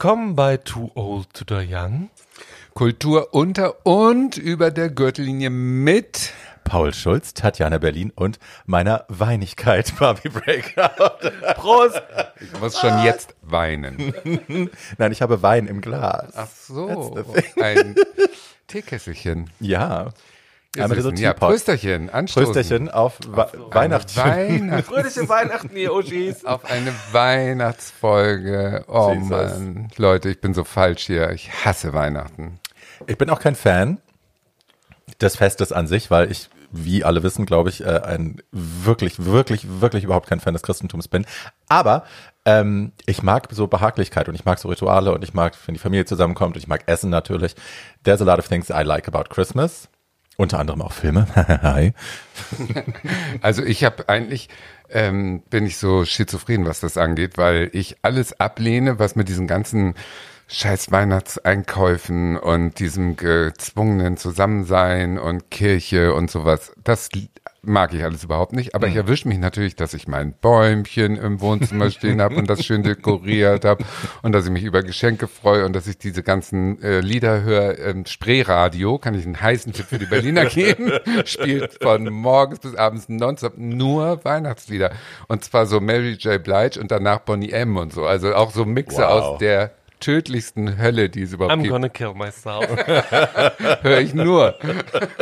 Willkommen bei Too Old to the Young. Kultur unter und über der Gürtellinie mit Paul Schulz, Tatjana Berlin und meiner Weinigkeit Barbie Breakout. Prost! Ich muss schon jetzt weinen. Nein, ich habe Wein im Glas. Ach so, ein Teekesselchen. Ja. Wir Einmal so ja, Prösterchen, anstoßen. Prösterchen auf, auf Weihnachten. Weihnachten. Fröhliche Weihnachten, ihr Oschis. Auf eine Weihnachtsfolge. Oh Jesus. Mann, Leute, ich bin so falsch hier. Ich hasse Weihnachten. Ich bin auch kein Fan des Festes an sich, weil ich, wie alle wissen, glaube ich, äh, ein wirklich, wirklich, wirklich überhaupt kein Fan des Christentums bin. Aber ähm, ich mag so Behaglichkeit und ich mag so Rituale und ich mag, wenn die Familie zusammenkommt und ich mag Essen natürlich. There's a lot of things I like about Christmas. Unter anderem auch Filme. Hi. Also ich habe eigentlich ähm, bin ich so schizophren, was das angeht, weil ich alles ablehne, was mit diesen ganzen scheiß Weihnachtseinkäufen und diesem gezwungenen Zusammensein und Kirche und sowas. Das mag ich alles überhaupt nicht, aber mhm. ich erwische mich natürlich, dass ich mein Bäumchen im Wohnzimmer stehen habe und das schön dekoriert habe und dass ich mich über Geschenke freue und dass ich diese ganzen äh, Lieder höre. Ähm, Spreeradio, kann ich einen heißen Tipp für die Berliner geben, spielt von morgens bis abends nonstop nur Weihnachtslieder und zwar so Mary J. Blige und danach Bonnie M und so, also auch so Mixe wow. aus der tödlichsten Hölle, die es überhaupt I'm gibt. I'm gonna kill myself. Höre ich nur.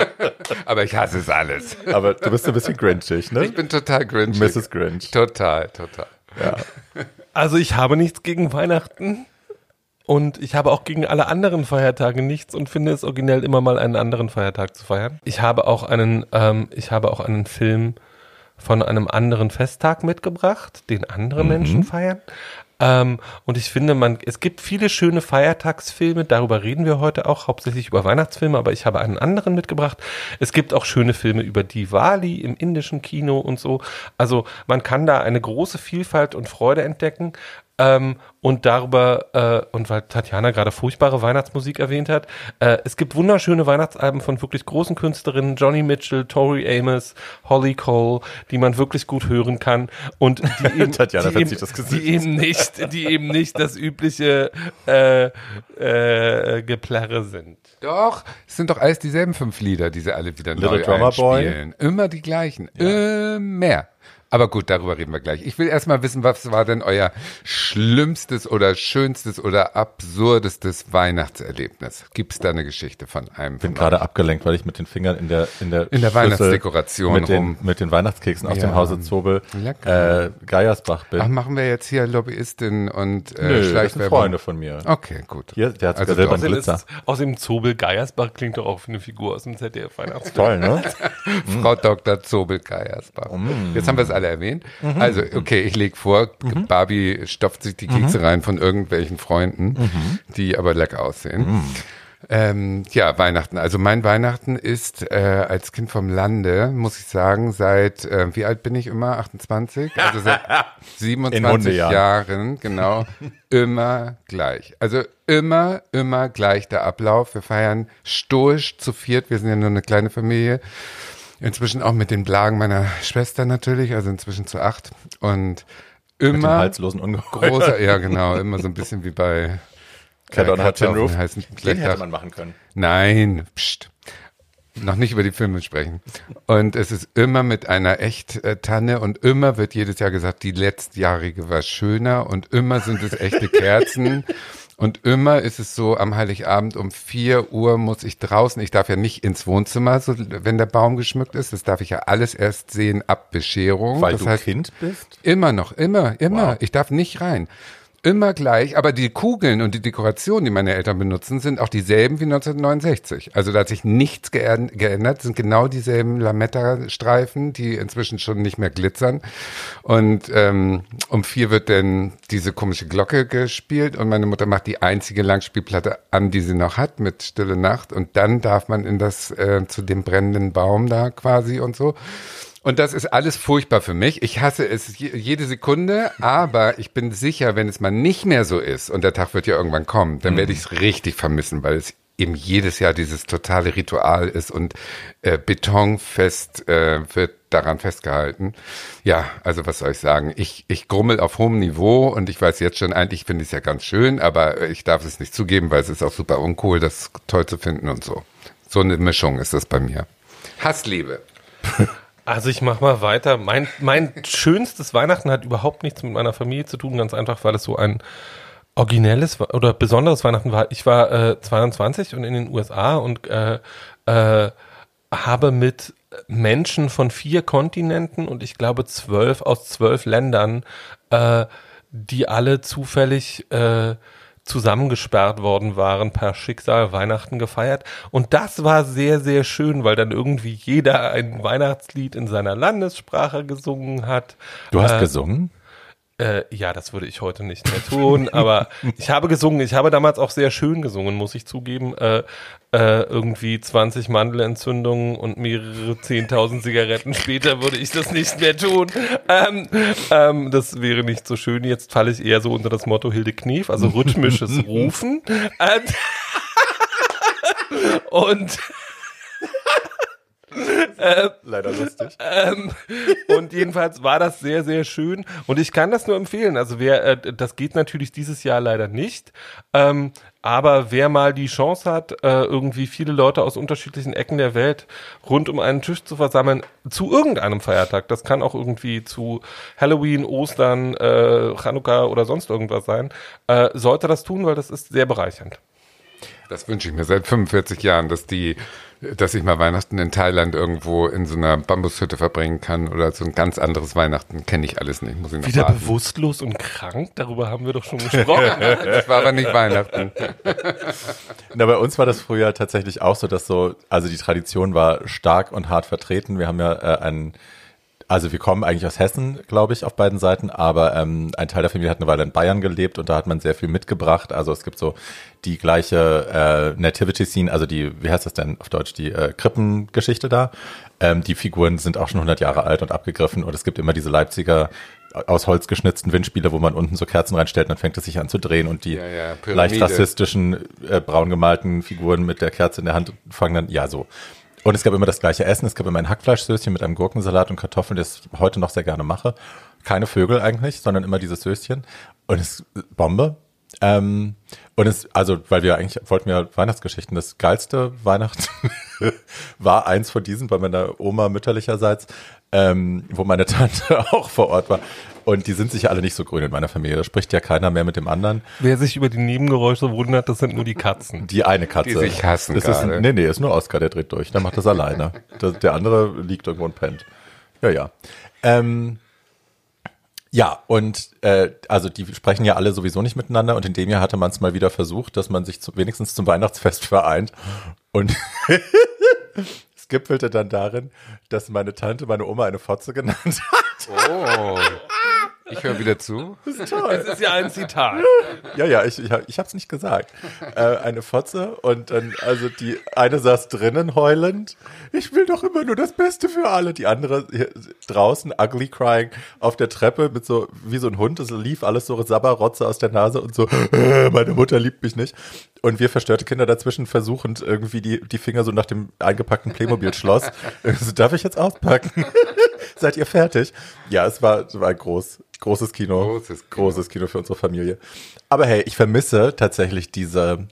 Aber ich hasse es alles. Aber du bist ein bisschen grinchig, ne? Ich bin total grinchig. Mrs. Grinch. Total, total. Ja. Also ich habe nichts gegen Weihnachten. Und ich habe auch gegen alle anderen Feiertage nichts und finde es originell immer mal einen anderen Feiertag zu feiern. Ich habe auch einen, ähm, ich habe auch einen Film von einem anderen Festtag mitgebracht, den andere mhm. Menschen feiern. Ähm, und ich finde, man, es gibt viele schöne Feiertagsfilme, darüber reden wir heute auch, hauptsächlich über Weihnachtsfilme, aber ich habe einen anderen mitgebracht. Es gibt auch schöne Filme über Diwali im indischen Kino und so. Also man kann da eine große Vielfalt und Freude entdecken. Ähm, und darüber, äh, und weil Tatjana gerade furchtbare Weihnachtsmusik erwähnt hat, äh, es gibt wunderschöne Weihnachtsalben von wirklich großen Künstlerinnen, Johnny Mitchell, Tori Amos, Holly Cole, die man wirklich gut hören kann und die eben, Tatjana die, eben, die eben nicht, die eben nicht das übliche äh, äh, Geplärre sind. Doch, es sind doch alles dieselben fünf Lieder, die sie alle wieder Little neu Drummer einspielen. Boy. Immer die gleichen. Ja. Immer. Aber gut, darüber reden wir gleich. Ich will erstmal wissen, was war denn euer schlimmstes oder schönstes oder absurdestes Weihnachtserlebnis? Gibt es da eine Geschichte von einem? Ich bin gerade abgelenkt, weil ich mit den Fingern in der in der, in der Weihnachtsdekoration mit den, mit den Weihnachtskeksen aus ja. dem Hause Zobel äh, Geiersbach bin. Ach, machen wir jetzt hier Lobbyistin und äh, Nö, das sind Freunde von mir. Okay, gut. Hier, der hat also selber einen Glitzer. Aus dem Zobel Geiersbach klingt doch auch für eine Figur aus dem ZDF Weihnachtsfilm. Toll, ne? Frau Dr. Zobel Geiersbach. Mm. Jetzt haben wir es alle erwähnt. Mhm. Also, okay, ich lege vor, mhm. Barbie stopft sich die Kekse mhm. rein von irgendwelchen Freunden, mhm. die aber lecker aussehen. Mhm. Ähm, ja, Weihnachten. Also mein Weihnachten ist äh, als Kind vom Lande, muss ich sagen, seit, äh, wie alt bin ich immer? 28? Also seit 27 Jahren, genau, immer gleich. Also immer, immer gleich der Ablauf. Wir feiern stoisch zu viert. Wir sind ja nur eine kleine Familie. Inzwischen auch mit den Blagen meiner Schwester natürlich, also inzwischen zu acht. Und immer. Mit dem halslosen Ungeheuer. Großer, ja genau, immer so ein bisschen wie bei Cat on Hot Roof. Den hätte man machen können. Nein, pst. Noch nicht über die Filme sprechen. Und es ist immer mit einer echt äh, Tanne und immer wird jedes Jahr gesagt, die letztjährige war schöner und immer sind es echte Kerzen. Und immer ist es so, am Heiligabend um vier Uhr muss ich draußen, ich darf ja nicht ins Wohnzimmer, so, wenn der Baum geschmückt ist, das darf ich ja alles erst sehen ab Bescherung. Weil das du heißt, Kind bist? Immer noch, immer, immer. Wow. Ich darf nicht rein immer gleich, aber die Kugeln und die Dekorationen, die meine Eltern benutzen, sind auch dieselben wie 1969. Also da hat sich nichts geändert, sind genau dieselben Lametta-Streifen, die inzwischen schon nicht mehr glitzern. Und ähm, um vier wird dann diese komische Glocke gespielt und meine Mutter macht die einzige Langspielplatte an, die sie noch hat, mit Stille Nacht. Und dann darf man in das äh, zu dem brennenden Baum da quasi und so. Und das ist alles furchtbar für mich. Ich hasse es jede Sekunde, aber ich bin sicher, wenn es mal nicht mehr so ist und der Tag wird ja irgendwann kommen, dann werde ich es richtig vermissen, weil es eben jedes Jahr dieses totale Ritual ist und äh, betonfest äh, wird daran festgehalten. Ja, also was soll ich sagen? Ich, ich grummel auf hohem Niveau und ich weiß jetzt schon, eigentlich finde ich es ja ganz schön, aber ich darf es nicht zugeben, weil es ist auch super uncool, das toll zu finden und so. So eine Mischung ist das bei mir. Hassliebe. Also ich mach mal weiter. Mein, mein schönstes Weihnachten hat überhaupt nichts mit meiner Familie zu tun, ganz einfach, weil es so ein originelles oder besonderes Weihnachten war. Ich war äh, 22 und in den USA und äh, äh, habe mit Menschen von vier Kontinenten und ich glaube zwölf aus zwölf Ländern, äh, die alle zufällig äh, zusammengesperrt worden waren, per Schicksal Weihnachten gefeiert. Und das war sehr, sehr schön, weil dann irgendwie jeder ein Weihnachtslied in seiner Landessprache gesungen hat. Du hast äh, gesungen? Äh, ja, das würde ich heute nicht mehr tun, aber ich habe gesungen. Ich habe damals auch sehr schön gesungen, muss ich zugeben. Äh, äh, irgendwie 20 Mandelentzündungen und mehrere 10.000 Zigaretten später würde ich das nicht mehr tun. Ähm, ähm, das wäre nicht so schön. Jetzt falle ich eher so unter das Motto Hilde Knief, also rhythmisches Rufen. Ähm, und Leider lustig. Ähm, und jedenfalls war das sehr, sehr schön. Und ich kann das nur empfehlen. Also wer, äh, das geht natürlich dieses Jahr leider nicht. Ähm, aber wer mal die Chance hat, äh, irgendwie viele Leute aus unterschiedlichen Ecken der Welt rund um einen Tisch zu versammeln, zu irgendeinem Feiertag, das kann auch irgendwie zu Halloween, Ostern, äh, Chanukka oder sonst irgendwas sein, äh, sollte das tun, weil das ist sehr bereichernd. Das wünsche ich mir seit 45 Jahren, dass die dass ich mal Weihnachten in Thailand irgendwo in so einer Bambushütte verbringen kann oder so ein ganz anderes Weihnachten kenne ich alles nicht. Muss ich noch Wieder warten. bewusstlos und krank, darüber haben wir doch schon gesprochen. Das war aber nicht Weihnachten. Na, bei uns war das früher tatsächlich auch so, dass so, also die Tradition war stark und hart vertreten. Wir haben ja äh, einen also wir kommen eigentlich aus Hessen, glaube ich, auf beiden Seiten, aber ähm, ein Teil der Familie hat eine Weile in Bayern gelebt und da hat man sehr viel mitgebracht. Also es gibt so die gleiche äh, Nativity-Scene, also die, wie heißt das denn auf Deutsch, die äh, Krippengeschichte da. Ähm, die Figuren sind auch schon 100 Jahre alt und abgegriffen und es gibt immer diese Leipziger aus Holz geschnitzten Windspiele, wo man unten so Kerzen reinstellt und dann fängt es sich an zu drehen und die Ja, ja, leicht rassistischen, äh, braun gemalten Figuren mit der Kerze in der Hand fangen dann, ja so. Und es gab immer das gleiche Essen. Es gab immer ein Hackfleischsößchen mit einem Gurkensalat und Kartoffeln, das ich heute noch sehr gerne mache. Keine Vögel eigentlich, sondern immer dieses Söschen. Und es Bombe. Ähm, und es, also, weil wir eigentlich wollten ja Weihnachtsgeschichten. Das geilste Weihnachten war eins von diesen bei meiner Oma mütterlicherseits, ähm, wo meine Tante auch vor Ort war. Und die sind sich alle nicht so grün in meiner Familie. Da spricht ja keiner mehr mit dem anderen. Wer sich über die Nebengeräusche wundert, das sind nur die Katzen. Die eine Katze. Die sich hassen das ist. Nee, nee, ist nur Oscar, der dreht durch. Der macht das alleine. Der, der andere liegt irgendwo und pennt. Ja, ja. Ähm, ja, und äh, also die sprechen ja alle sowieso nicht miteinander und in dem Jahr hatte man es mal wieder versucht, dass man sich zu, wenigstens zum Weihnachtsfest vereint. Und es gipfelte dann darin, dass meine Tante meine Oma eine Fotze genannt hat. Oh. Ich höre wieder zu. Das ist toll. Das ist ja ein Zitat. Ja, ja, ich, ich, ich habe es nicht gesagt. Äh, eine Fotze und dann, also die eine saß drinnen heulend. Ich will doch immer nur das Beste für alle. Die andere hier draußen, ugly crying, auf der Treppe mit so, wie so ein Hund. Es lief alles so Sabberrotze aus der Nase und so, äh, meine Mutter liebt mich nicht. Und wir verstörte Kinder dazwischen versuchend irgendwie die, die Finger so nach dem eingepackten Playmobil-Schloss. so, darf ich jetzt auspacken? Seid ihr fertig? Ja, es war, es war groß. Großes Kino. Großes Kino. Großes Kino für unsere Familie. Aber hey, ich vermisse tatsächlich diese,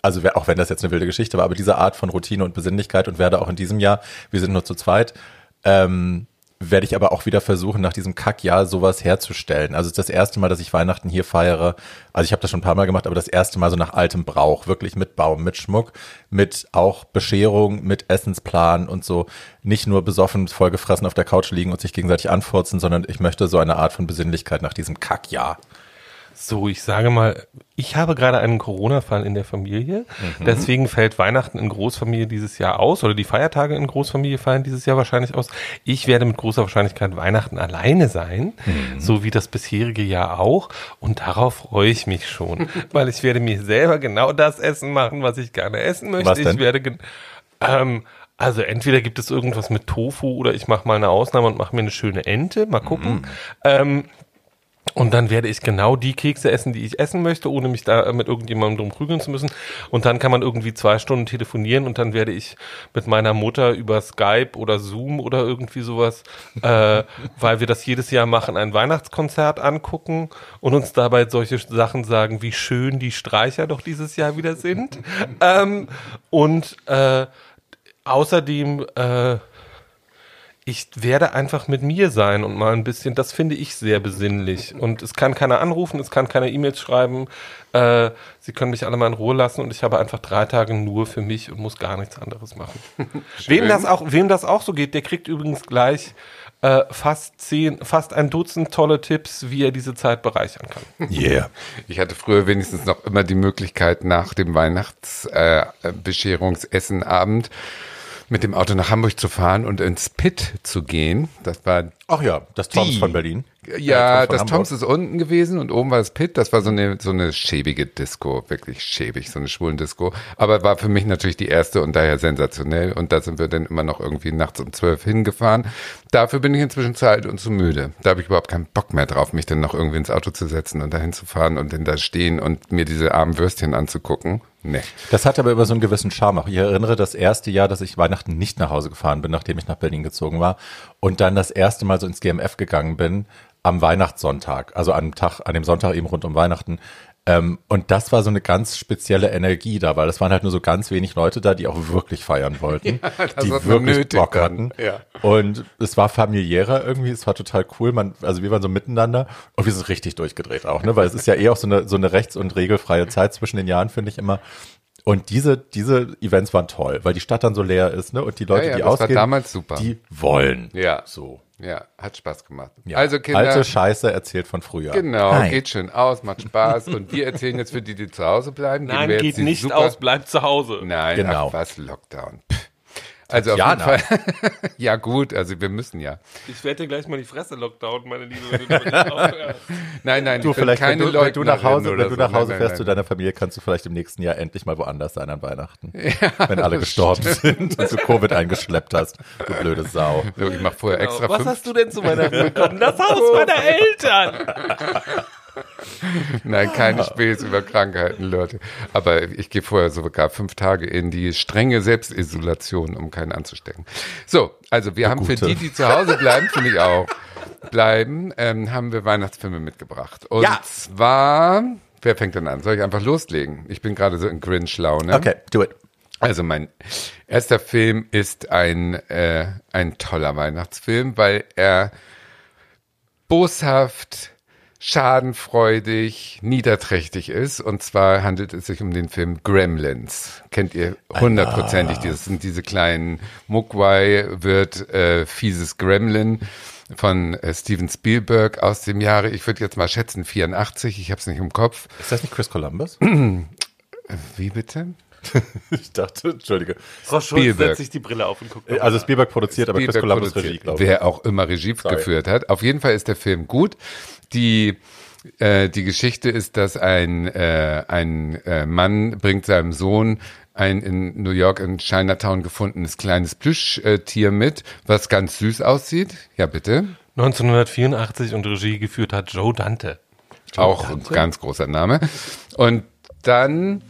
also wer- auch wenn das jetzt eine wilde Geschichte war, aber diese Art von Routine und Besinnlichkeit und werde auch in diesem Jahr, wir sind nur zu zweit, ähm, werde ich aber auch wieder versuchen, nach diesem Kackjahr sowas herzustellen. Also es ist das erste Mal, dass ich Weihnachten hier feiere. Also ich habe das schon ein paar Mal gemacht, aber das erste Mal so nach altem Brauch, wirklich mit Baum, mit Schmuck, mit auch Bescherung, mit Essensplan und so. Nicht nur besoffen, vollgefressen auf der Couch liegen und sich gegenseitig anfurzen, sondern ich möchte so eine Art von Besinnlichkeit nach diesem Kackjahr. So, ich sage mal, ich habe gerade einen Corona-Fall in der Familie. Deswegen fällt Weihnachten in Großfamilie dieses Jahr aus oder die Feiertage in Großfamilie fallen dieses Jahr wahrscheinlich aus. Ich werde mit großer Wahrscheinlichkeit Weihnachten alleine sein, so wie das bisherige Jahr auch. Und darauf freue ich mich schon, weil ich werde mir selber genau das Essen machen, was ich gerne essen möchte. Ich werde ähm, also entweder gibt es irgendwas mit Tofu oder ich mache mal eine Ausnahme und mache mir eine schöne Ente. Mal gucken. Ähm, Und dann werde ich genau die Kekse essen, die ich essen möchte, ohne mich da mit irgendjemandem drum prügeln zu müssen. Und dann kann man irgendwie zwei Stunden telefonieren und dann werde ich mit meiner Mutter über Skype oder Zoom oder irgendwie sowas, äh, weil wir das jedes Jahr machen, ein Weihnachtskonzert angucken und uns dabei solche Sachen sagen, wie schön die Streicher doch dieses Jahr wieder sind. ähm, und äh, außerdem äh, ich werde einfach mit mir sein und mal ein bisschen, das finde ich sehr besinnlich. Und es kann keiner anrufen, es kann keiner E-Mails schreiben. Äh, sie können mich alle mal in Ruhe lassen und ich habe einfach drei Tage nur für mich und muss gar nichts anderes machen. wem das auch, wem das auch so geht, der kriegt übrigens gleich äh, fast zehn, fast ein Dutzend tolle Tipps, wie er diese Zeit bereichern kann. Yeah. Ich hatte früher wenigstens noch immer die Möglichkeit, nach dem Weihnachtsbescherungsessenabend äh, mit dem Auto nach Hamburg zu fahren und ins Pit zu gehen. Das war Ach ja, das Toms Die- von Berlin. Ja, Äh, von das Hamburg. Toms ist unten gewesen und oben war das Pit. Das war so eine, so eine schäbige Disco, wirklich schäbig, so eine schwulen Disco. Aber war für mich natürlich die erste und daher sensationell. Und da sind wir dann immer noch irgendwie nachts um zwölf hingefahren. Dafür bin ich inzwischen zu alt und zu müde. Da habe ich überhaupt keinen Bock mehr drauf, mich dann noch irgendwie ins Auto zu setzen und dahin zu fahren und dann da stehen und mir diese armen Würstchen anzugucken. Nee. Das hat aber über so einen gewissen Charme. auch. Ich erinnere das erste Jahr, dass ich Weihnachten nicht nach Hause gefahren bin, nachdem ich nach Berlin gezogen war und dann das erste Mal so ins GMF gegangen bin am Weihnachtssonntag, also dem Tag, an dem Sonntag eben rund um Weihnachten. Ähm, und das war so eine ganz spezielle Energie da, weil es waren halt nur so ganz wenig Leute da, die auch wirklich feiern wollten, das die wirklich Bock hatten. ja. Und es war familiärer irgendwie, es war total cool. Man, also wir waren so miteinander und wir sind richtig durchgedreht auch, ne? Weil es ist ja eh auch so eine, so eine rechts- und regelfreie Zeit zwischen den Jahren, finde ich immer. Und diese, diese Events waren toll, weil die Stadt dann so leer ist, ne? Und die Leute, Ja, ja, die das war ausgehen, damals super. die wollen. Ja. So. Ja, hat Spaß gemacht. Ja. Also Kinder. Alte Scheiße erzählt von früher. Genau, Hi. geht schön aus, macht Spaß. Und wir erzählen jetzt für die, die zu Hause bleiben. Nein, geht nicht super- aus, bleibt zu Hause. Nein, Genau. ach, was, Lockdown. Pff. Also auf jeden Tatjana. Fall. ja gut, also wir müssen ja. Ich werde dir gleich mal die Fresse Lockdown, meine Liebe. Wenn du. Nein, nein, Du, vielleicht, keine wenn du, wenn du nach Hause, wenn du nach Hause nein, fährst nein, zu deiner Familie, kannst du vielleicht im nächsten Jahr endlich mal woanders sein an Weihnachten. wenn alle gestorben sind und du Covid eingeschleppt hast. Du blöde Sau. So, ich mache vorher extra Was fünf. hast du denn zu Weihnachten bekommen? Das Haus meiner Eltern. Nein, keine Späße über Krankheiten, Leute. Aber ich gehe vorher sogar fünf Tage in die strenge Selbstisolation, um keinen anzustecken. So, also wir haben für Gute. die, die zu Hause bleiben, finde ich auch, bleiben, ähm, haben wir Weihnachtsfilme mitgebracht. Und Ja. zwar, wer fängt denn an? Soll ich einfach loslegen? Ich bin gerade so in Grinch-Laune. Okay, do it. Also mein erster Film ist ein, äh, ein toller Weihnachtsfilm, weil er boshaft, schadenfreudig, niederträchtig ist. Und zwar handelt es sich um den Film Gremlins. Kennt ihr hundertprozentig. Das sind diese kleinen Mogwai wird äh, fieses Gremlin von äh, Steven Spielberg aus dem Jahre, ich würde jetzt mal schätzen, 84. Ich habe es nicht im Kopf. Ist das nicht Chris Columbus? Wie bitte? ich dachte, Entschuldige. Frau Schulz Spielberg. setzt sich die Brille auf und guckt. Also Spielberg produziert, aber Chris Spielberg Columbus produziert, Regie, glaube ich. Wer auch immer Regie geführt hat. Auf jeden Fall ist der Film gut. Die äh, die Geschichte ist, dass ein äh, ein äh, Mann bringt seinem Sohn ein in New York in Chinatown gefundenes kleines Plüschtier mit, was ganz süß aussieht. Ja, bitte. 1984 und Regie geführt hat Joe Dante. auch ein ganz großer Name. Und dann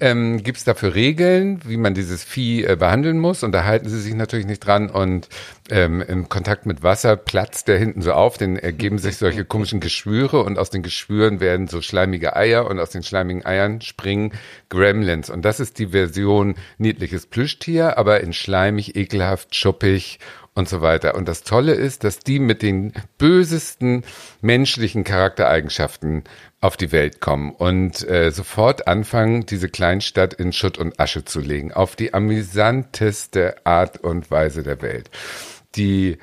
ähm, gibt es dafür Regeln, wie man dieses Vieh äh, behandeln muss. Und da halten sie sich natürlich nicht dran. Und ähm, im Kontakt mit Wasser platzt der hinten so auf, dann ergeben sich solche komischen Geschwüre und aus den Geschwüren werden so schleimige Eier und aus den schleimigen Eiern springen Gremlins. Und das ist die Version niedliches Plüschtier, aber in schleimig, ekelhaft, schuppig und so weiter. Und das Tolle ist, dass die mit den bösesten menschlichen Charaktereigenschaften auf die Welt kommen und äh, sofort anfangen, diese Kleinstadt in Schutt und Asche zu legen, auf die amüsanteste Art und Weise der Welt. Die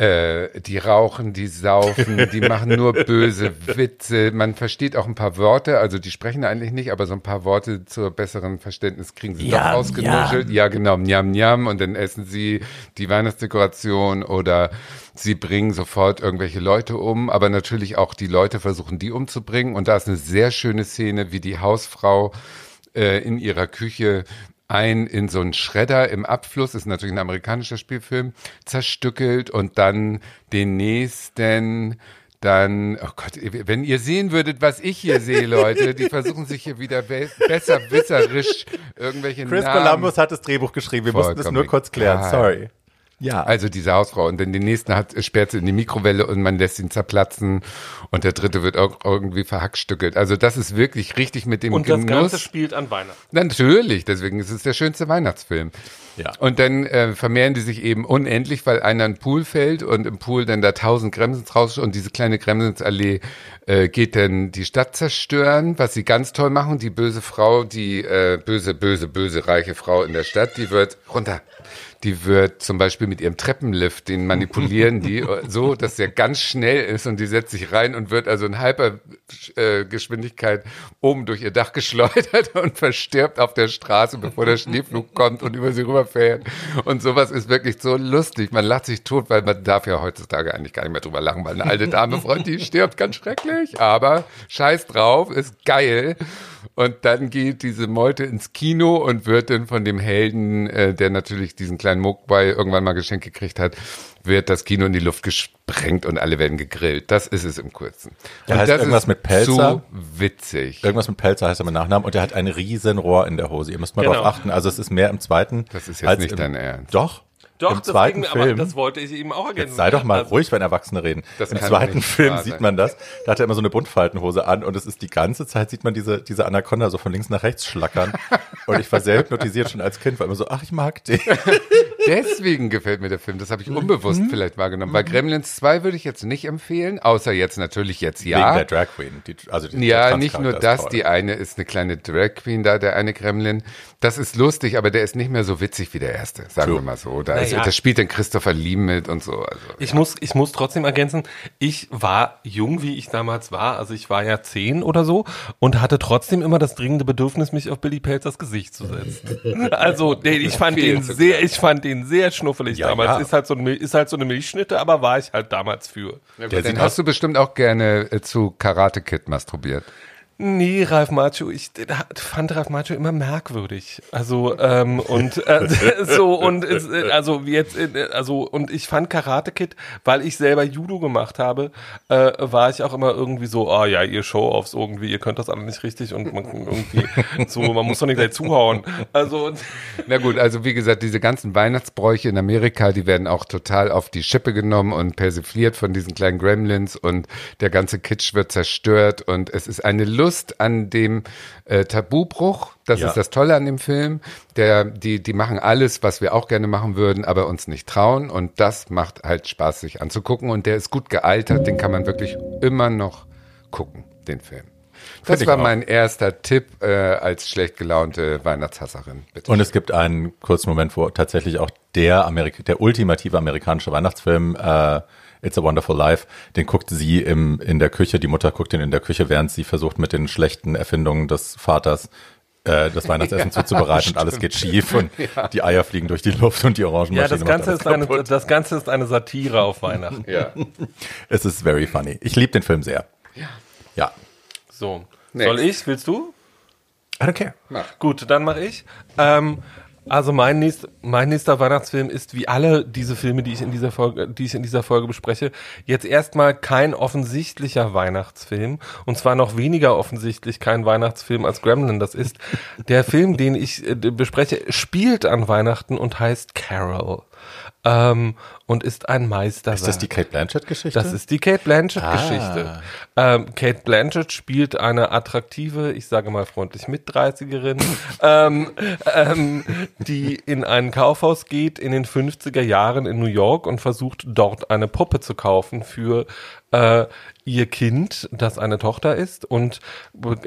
äh, die rauchen, die saufen, die machen nur böse Witze. Man versteht auch ein paar Worte, also die sprechen eigentlich nicht, aber so ein paar Worte zur besseren Verständnis kriegen sie doch Yam, ausgenuschelt. Ja, genau, Njam Njam und dann essen sie die Weihnachtsdekoration oder sie bringen sofort irgendwelche Leute um, aber natürlich auch die Leute versuchen, die umzubringen. Und da ist eine sehr schöne Szene, wie die Hausfrau äh, in ihrer Küche ein in so einen Schredder im Abfluss, ist natürlich ein amerikanischer Spielfilm, zerstückelt und dann den nächsten Dann, oh Gott, wenn ihr sehen würdet, was ich hier sehe, Leute, die versuchen sich hier wieder be besser wisserisch irgendwelche Chris Namen. Columbus hat das Drehbuch geschrieben. Wir mussten das Vollkommen nur kurz klären. egal. Sorry. Ja. Also diese Hausfrau. Und dann den nächsten hat, sperrt sie in die Mikrowelle und man lässt ihn zerplatzen. Und der dritte wird auch irgendwie verhackstückelt. Also das ist wirklich richtig mit dem Und das Genuss. Ganze spielt an Weihnachten. Natürlich, deswegen ist es der schönste Weihnachtsfilm. Ja. Und dann äh, vermehren die sich eben unendlich, weil einer in den Pool fällt und im Pool dann da tausend Gremlins raus und diese kleine Gremlinsallee äh, geht dann die Stadt zerstören, was sie ganz toll machen. Die böse Frau, die äh, böse, böse, böse reiche Frau in der Stadt, die wird runter. Die wird zum Beispiel mit ihrem Treppenlift, den manipulieren die äh, so, dass der ganz schnell ist und die setzt sich rein und wird also in Hypergeschwindigkeit oben durch ihr Dach geschleudert und verstirbt auf der Straße, bevor der Schneeflug kommt und über sie rüberfährt. Und sowas ist wirklich so lustig. Man lacht sich tot, weil man darf ja heutzutage eigentlich gar nicht mehr drüber lachen, weil eine alte Dame, Freund, die stirbt ganz schrecklich. Aber scheiß drauf, ist geil. Und dann geht diese Meute ins Kino und wird dann von dem Helden, äh, der natürlich diesen kleinen Mogwai irgendwann mal geschenkt gekriegt hat, wird das Kino in die Luft gesprengt und alle werden gegrillt. Das ist es im Kurzen. Der und heißt das irgendwas ist mit Pelzer? so witzig. Irgendwas mit Pelzer heißt er mit Nachnamen und er hat ein riesen Rohr in der Hose. Ihr müsst mal Genau. drauf achten. Also es ist mehr im zweiten. Das ist jetzt als nicht im, dein Ernst. Doch. Doch, Im das zweiten ging, aber Film. das wollte ich eben auch ergänzen. Jetzt sei doch mal Also, ruhig, wenn Erwachsene reden. Das Im zweiten Film sieht man das. Da hat er immer so eine Buntfaltenhose an und es ist die ganze Zeit sieht man diese, diese Anaconda so von links nach rechts schlackern. und ich war sehr hypnotisiert schon als Kind, war immer so, ach, ich mag den. Deswegen gefällt mir der Film. Das habe ich unbewusst Mhm. vielleicht wahrgenommen. Bei Gremlins 2 würde ich jetzt nicht empfehlen, außer jetzt natürlich jetzt Wegen ja. der Drag Queen. Die, also die, Ja, nicht nur das, die eine ist eine kleine Drag Queen da, der eine Gremlin. Das ist lustig, aber der ist nicht mehr so witzig wie der erste, sagen True. wir mal so. Da, Naja. da spielt dann Christopher Lee mit und so. Also, Ich muss, ich muss trotzdem ergänzen, ich war jung, wie ich damals war, also ich war ja zehn oder so und hatte trotzdem immer das dringende Bedürfnis, mich auf Billy Pelzers Gesicht zu setzen. Also, den, ich fand den sehr, ich fand den sehr schnuffelig Ja, damals. ja. Ist halt so eine, Mil- ist halt so eine Milchschnitte, aber war ich halt damals für. ja, sieht hast du bestimmt auch gerne äh, zu Karate Kid masturbiert. Nee, Ralf Macho, ich fand Ralf Macho immer merkwürdig. Also ähm, und äh, so und äh, also jetzt äh, also und ich fand Karate Kid, weil ich selber Judo gemacht habe, äh, war ich auch immer irgendwie so, ah ja, ihr Show-offs irgendwie, ihr könnt das alle nicht richtig und man irgendwie so, man muss doch nicht gleich zuhauen. Also Na gut, also wie gesagt, diese ganzen Weihnachtsbräuche in Amerika, die werden auch total auf die Schippe genommen und persifliert von diesen kleinen Gremlins und der ganze Kitsch wird zerstört und es ist eine Lust an dem äh, Tabubruch. Das Ja. ist das Tolle an dem Film. Der, die, die machen alles, was wir auch gerne machen würden, aber uns nicht trauen und das macht halt Spaß, sich anzugucken und der ist gut gealtert, den kann man wirklich immer noch gucken, den Film. Das war auch. mein erster Tipp äh, als schlecht gelaunte Weihnachtshasserin. Bitte Und es gibt einen kurzen Moment, wo tatsächlich auch der Amerik der ultimative amerikanische Weihnachtsfilm äh, It's a Wonderful Life, den guckt sie im, in der Küche, die Mutter guckt ihn in der Küche, während sie versucht mit den schlechten Erfindungen des Vaters äh, das Weihnachtsessen zuzubereiten und alles geht schief und die Eier fliegen durch die Luft und die Orangenmaschine ja, das Ganze ist eine, das Ganze ist eine Satire auf Weihnachten. Ja. Es ist very funny. Ich liebe den Film sehr. Ja. Ja. So, Next. soll ich? Willst du? I don't care. Gut, dann mache ich. Ähm, also mein, nächst, mein nächster Weihnachtsfilm ist wie alle diese Filme, die ich in dieser Folge, die ich in dieser Folge bespreche, jetzt erstmal kein offensichtlicher Weihnachtsfilm und zwar noch weniger offensichtlich kein Weihnachtsfilm als Gremlin das ist. Der Film, den ich äh, bespreche, spielt an Weihnachten und heißt Carol. Ähm, und ist ein Meisterwerk. Ist das die Kate Blanchett-Geschichte? Das ist die Kate Blanchett-Geschichte. Ähm, Kate Blanchett spielt eine attraktive, ich sage mal freundlich Mit-30erin, ähm, ähm, die in ein Kaufhaus geht in den 50er Jahren in New York und versucht dort eine Puppe zu kaufen für äh, ihr Kind, das eine Tochter ist. Und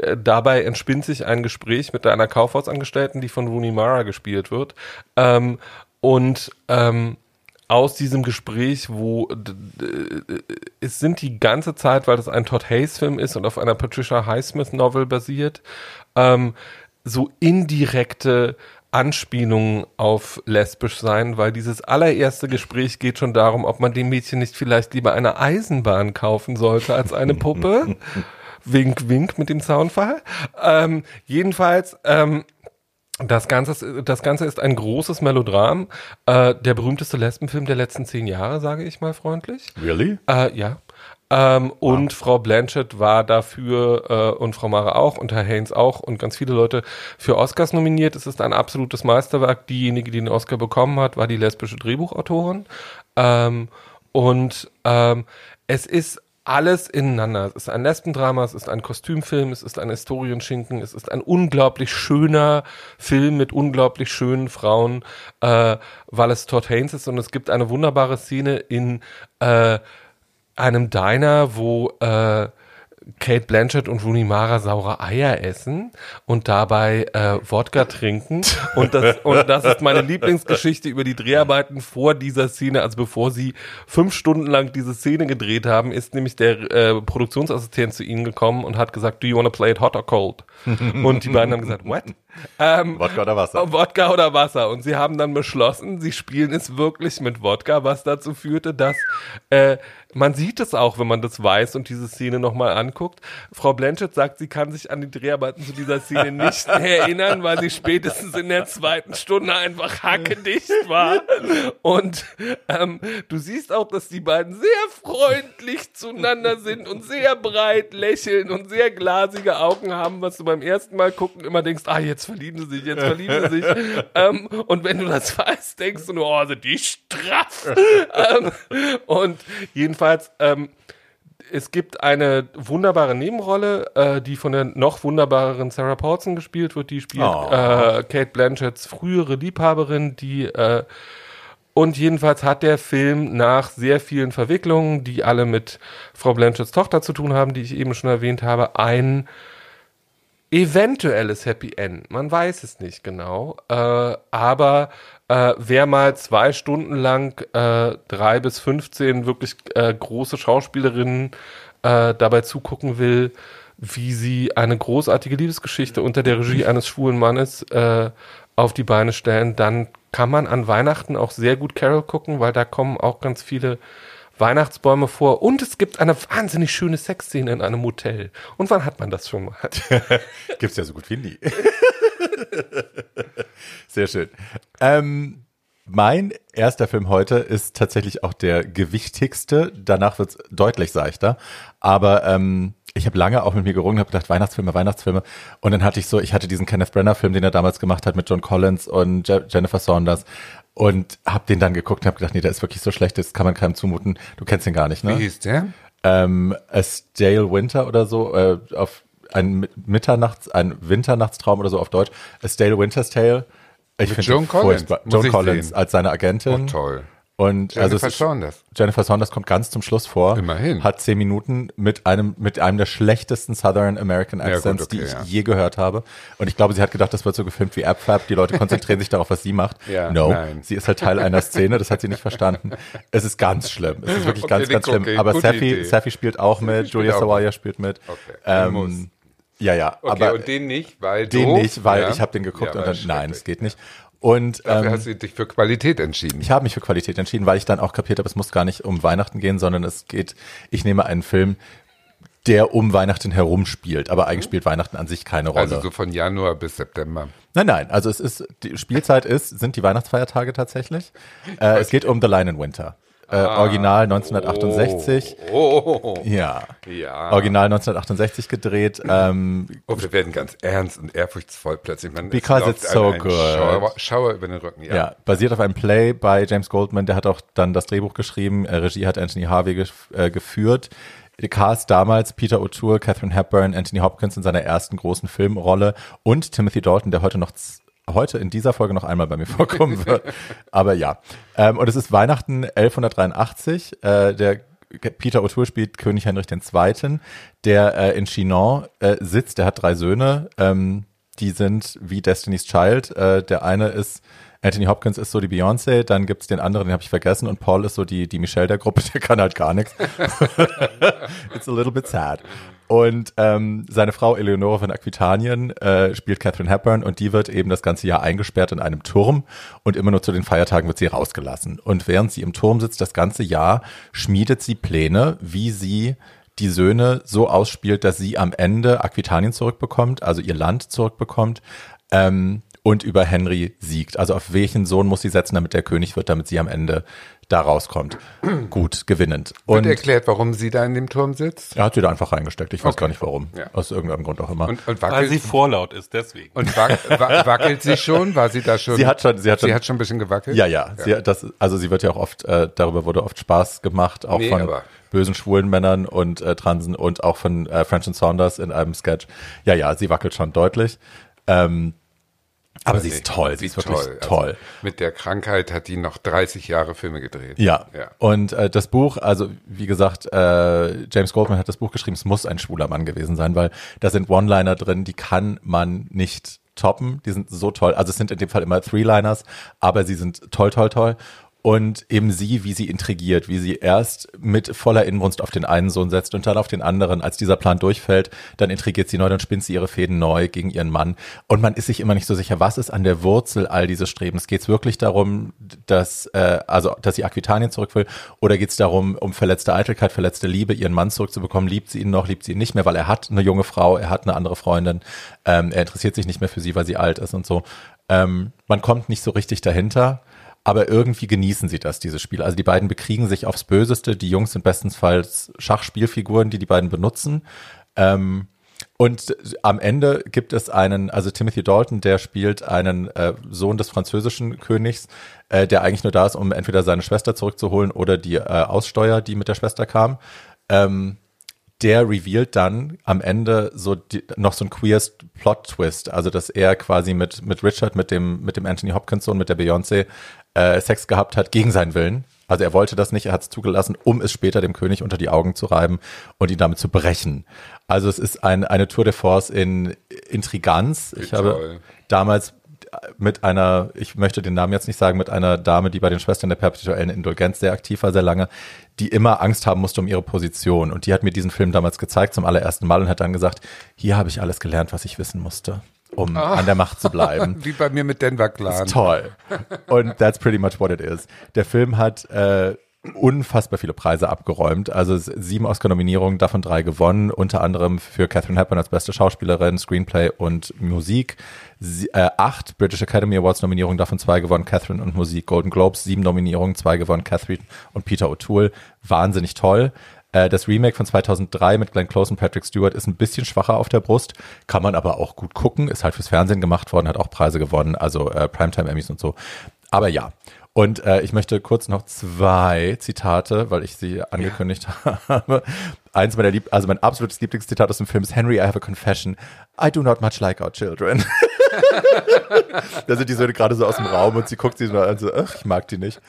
äh, dabei entspinnt sich ein Gespräch mit einer Kaufhausangestellten, die von Rooney Mara gespielt wird. Ähm, und ähm, aus diesem Gespräch, wo d- es sind die ganze Zeit, weil das ein Todd Hayes Film ist und auf einer Patricia Highsmith Novel basiert, ähm, so indirekte Anspielungen auf lesbisch sein, weil dieses allererste Gespräch geht schon darum, ob man dem Mädchen nicht vielleicht lieber eine Eisenbahn kaufen sollte als eine Puppe. wink, wink mit dem Zaunfall. Ähm, jedenfalls, ähm, das Ganze, ist, das Ganze ist ein großes Melodram. Äh, der berühmteste Lesbenfilm der letzten zehn Jahre, sage ich mal freundlich. Really? Äh, ja. Ähm, und Frau Blanchett war dafür äh, und Frau Mara auch und Herr Haynes auch und ganz viele Leute für Oscars nominiert. Es ist ein absolutes Meisterwerk. Diejenige, die den Oscar bekommen hat, war die lesbische Drehbuchautorin. Ähm, und ähm, es ist alles ineinander. Es ist ein Lesbendrama, es ist ein Kostümfilm, es ist ein Historienschinken, es ist ein unglaublich schöner Film mit unglaublich schönen Frauen, äh, weil es Todd Haynes ist und es gibt eine wunderbare Szene in äh, einem Diner, wo äh, Kate Blanchett und Rooney Mara saure Eier essen und dabei äh, Wodka trinken. Und das, und das ist meine Lieblingsgeschichte über die Dreharbeiten vor dieser Szene, also bevor sie fünf Stunden lang diese Szene gedreht haben, ist nämlich der äh, Produktionsassistent zu ihnen gekommen und hat gesagt, do you want to play it hot or cold? Und die beiden haben gesagt, what? Ähm, Wodka oder Wasser? Wodka oder Wasser. Und sie haben dann beschlossen, sie spielen es wirklich mit Wodka, was dazu führte, dass äh, man sieht es auch, wenn man das weiß und diese Szene nochmal anguckt. Frau Blanchett sagt, sie kann sich an die Dreharbeiten zu dieser Szene nicht erinnern, weil sie spätestens in der zweiten Stunde einfach hackedicht war. Und ähm, du siehst auch, dass die beiden sehr freundlich zueinander sind und sehr breit lächeln und sehr glasige Augen haben, was du beim ersten Mal gucken immer denkst, ah, jetzt verlieben sie sich, jetzt verlieben sie sich. ähm, und wenn du das weißt, denkst du nur, oh, sind die straff. ähm, und jedenfalls ähm, es gibt eine wunderbare Nebenrolle, äh, die von der noch wunderbareren Sarah Paulson gespielt wird. Die spielt Oh. äh, Kate Blanchetts frühere Liebhaberin, die äh, und jedenfalls hat der Film nach sehr vielen Verwicklungen, die alle mit Frau Blanchetts Tochter zu tun haben, die ich eben schon erwähnt habe, ein eventuelles Happy End. Man weiß es nicht genau. Äh, aber äh, wer mal zwei Stunden lang äh, drei bis 15 wirklich äh, große Schauspielerinnen äh, dabei zugucken will, wie sie eine großartige Liebesgeschichte unter der Regie eines schwulen Mannes äh, auf die Beine stellen, dann kann man an Weihnachten auch sehr gut Carol gucken, weil da kommen auch ganz viele Weihnachtsbäume vor und es gibt eine wahnsinnig schöne Sexszene in einem Hotel. Und wann hat man das schon mal? Gibt's ja so gut wie nie. Sehr schön. Ähm, mein erster Film heute ist tatsächlich auch der gewichtigste. Danach wird's deutlich seichter. Aber ähm, ich habe lange auch mit mir gerungen, habe gedacht, Weihnachtsfilme, Weihnachtsfilme. Und dann hatte ich so, ich hatte diesen Kenneth Brenner-Film, den er damals gemacht hat mit John Collins und Je Jennifer Saunders. Und habe den dann geguckt und habe gedacht, nee, der ist wirklich so schlecht, das kann man keinem zumuten. Du kennst den gar nicht, Wie ne? hieß der? ähm, A Stale Winter oder so, äh, auf ein Mi- Mitternachts, ein Winternachtstraum oder so auf Deutsch. A Stale Winter's Tale. Ich finde Joan Collins. furchtbar. Joan Collins sehen. als seine Agentin. Oh, toll. Und also Jennifer ist, Saunders. Jennifer Saunders kommt ganz zum Schluss vor. Immerhin. Hat zehn Minuten mit einem, mit einem der schlechtesten Southern American Ja, gut, Accents, okay, die ich ja. je gehört habe. Und ich glaube, sie hat gedacht, das wird so gefilmt wie AppFab. Die Leute konzentrieren sich darauf, was sie macht. Ja, no. nein. Sie ist halt Teil einer Szene. Das hat sie nicht verstanden. Es ist ganz schlimm. Es ist wirklich Okay, ganz, ganz schlimm. gucke ich. Aber Safi. Safi spielt auch mit. spielt Julia Sawaya spielt mit. Okay. Ähm, ja, ja. Okay, aber und den nicht, weil den nicht, weil Ja. ich habe den geguckt Ja, und dann, nein, es geht nicht. Und Dafür ähm, hast du dich für Qualität entschieden. ich habe mich für Qualität entschieden, weil ich dann auch kapiert habe, es muss gar nicht um Weihnachten gehen, sondern es geht, ich nehme einen Film, der um Weihnachten herum spielt, aber eigentlich spielt Weihnachten an sich keine Rolle. also so von Januar bis September. nein, nein, also es ist, die Spielzeit ist, sind die Weihnachtsfeiertage tatsächlich. Äh, es geht um The Line in Winter. Äh, Original 1968. Ah. Oh, oh, oh. Ja. Ja. Original 1968 gedreht. Ähm, Oh, wir werden ganz ernst und ehrfurchtsvoll plötzlich. Man, Because it's so good. Schauer, Schauer über den Rücken. Ja. Ja, basiert auf einem Play bei James Goldman, der hat auch dann das Drehbuch geschrieben, äh, Regie hat Anthony Harvey gef äh, geführt. Der Cast damals Peter O'Toole, Catherine Hepburn, Anthony Hopkins in seiner ersten großen Filmrolle und Timothy Dalton, der heute noch heute in dieser Folge noch einmal bei mir vorkommen wird. Aber ja, ähm, und es ist Weihnachten 1183. Äh, der Peter O'Toole spielt König Heinrich II., der äh, in Chinon äh, sitzt. Der hat drei Söhne. Ähm, die sind wie Destiny's Child. Äh, der eine ist Anthony Hopkins ist so die Beyoncé, dann gibt's den anderen, den habe ich vergessen, und Paul ist so die, die Michelle der Gruppe, der kann halt gar nichts. It's a little bit sad. Und ähm, seine Frau Eleonore von Aquitanien äh, spielt Catherine Hepburn und die wird eben das ganze Jahr eingesperrt in einem Turm und immer nur zu den Feiertagen wird sie rausgelassen. Und während sie im Turm sitzt, das ganze Jahr, schmiedet sie Pläne, wie sie die Söhne so ausspielt, dass sie am Ende Aquitanien zurückbekommt, also ihr Land zurückbekommt, ähm, und über Henry siegt. Also auf welchen Sohn muss sie setzen, damit der König wird, damit sie am Ende da rauskommt. Gut, gewinnend. Und Und erklärt, warum sie da in dem Turm sitzt. er hat sie da einfach reingesteckt. Ich weiß Okay. gar nicht warum. Ja. Aus irgendeinem Grund auch immer. Und, und Weil wackelt, sie vorlaut ist, deswegen. und wac, wa- wackelt sie schon? War sie da schon? Sie hat schon- sie hat schon- sie hat schon ein bisschen gewackelt? Ja, ja. Sie, das, also sie wird ja auch oft, äh, darüber wurde oft Spaß gemacht, auch Nee, von aber- bösen schwulen Männern und äh, Transen und auch von äh, French and Saunders in einem Sketch. Ja, ja, sie wackelt schon deutlich. Ähm, aber sie ist toll, sie ist wirklich Also, toll. mit der Krankheit hat die noch 30 Jahre Filme gedreht. Ja. ja. Und äh, das Buch, also wie gesagt, äh, James Goldman hat das Buch geschrieben, es muss ein schwuler Mann gewesen sein, weil da sind One-Liner drin, die kann man nicht toppen. Die sind so toll. Also es sind in dem Fall immer Three-Liners, aber sie sind toll, toll, toll. Und eben sie, wie sie intrigiert, wie sie erst mit voller Inbrunst auf den einen Sohn setzt und dann auf den anderen. Als dieser Plan durchfällt, dann intrigiert sie neu, dann spinnt sie ihre Fäden neu gegen ihren Mann. Und man ist sich immer nicht so sicher, was ist an der Wurzel all dieses Strebens. Geht es wirklich darum, dass, äh, also, dass sie Aquitanien zurück will? Oder geht es darum, um verletzte Eitelkeit, verletzte Liebe, ihren Mann zurückzubekommen? Liebt sie ihn noch, liebt sie ihn nicht mehr, weil er hat eine junge Frau, er hat eine andere Freundin, ähm, er interessiert sich nicht mehr für sie, weil sie alt ist und so. Ähm, man kommt nicht so richtig dahinter. Aber irgendwie genießen sie das, dieses Spiel. Also die beiden bekriegen sich aufs Böseste. Die Jungs sind bestensfalls Schachspielfiguren, die die beiden benutzen. Ähm, und am Ende gibt es einen, also Timothy Dalton, der spielt einen äh, Sohn des französischen Königs, äh, der eigentlich nur da ist, um entweder seine Schwester zurückzuholen oder die äh, Aussteuer, die mit der Schwester kam. Ähm, der revealed dann am Ende so die, noch so ein queer Plot-Twist, also dass er quasi mit, mit Richard, mit dem, mit dem Anthony Hopkins Sohn, mit der Beyoncé äh, Sex gehabt hat gegen seinen Willen. Also er wollte das nicht, er hat es zugelassen, um es später dem König unter die Augen zu reiben und ihn damit zu brechen. Also es ist ein, eine Tour de Force in Intriganz. Ich habe damals mit einer, ich möchte den Namen jetzt nicht sagen, mit einer Dame, die bei den Schwestern der perpetuellen Indulgenz sehr aktiv war, sehr lange, die immer Angst haben musste um ihre Position. Und die hat mir diesen Film damals gezeigt zum allerersten Mal und hat dann gesagt, hier habe ich alles gelernt, was ich wissen musste, um an der Macht zu bleiben. Wie bei mir mit Denver Clan. Toll. Und that's pretty much what it is. Der Film hat äh, unfassbar viele Preise abgeräumt. Also sieben Oscar-Nominierungen, davon drei gewonnen, unter anderem für Catherine Hepburn als beste Schauspielerin, Screenplay und Musik. Sie, äh, acht British Academy Awards Nominierungen, davon zwei gewonnen, Catherine und Musik. Golden Globes, sieben Nominierungen, zwei gewonnen, Catherine und Peter O'Toole. Wahnsinnig toll. Äh, Das Remake von 2003 mit Glenn Close und Patrick Stewart ist ein bisschen schwacher auf der Brust, kann man aber auch gut gucken, ist halt fürs Fernsehen gemacht worden, hat auch Preise gewonnen, also äh, Primetime Emmys und so. Aber ja. Und äh, ich möchte kurz noch zwei Zitate, weil ich sie angekündigt habe. Eins meiner Lieb also mein absolutes Lieblingszitat aus dem Film ist Henry, I have a confession. I do not much like our children. da sind die Söhne gerade so aus dem Raum und sie guckt sie so an, so, ach, ich mag die nicht.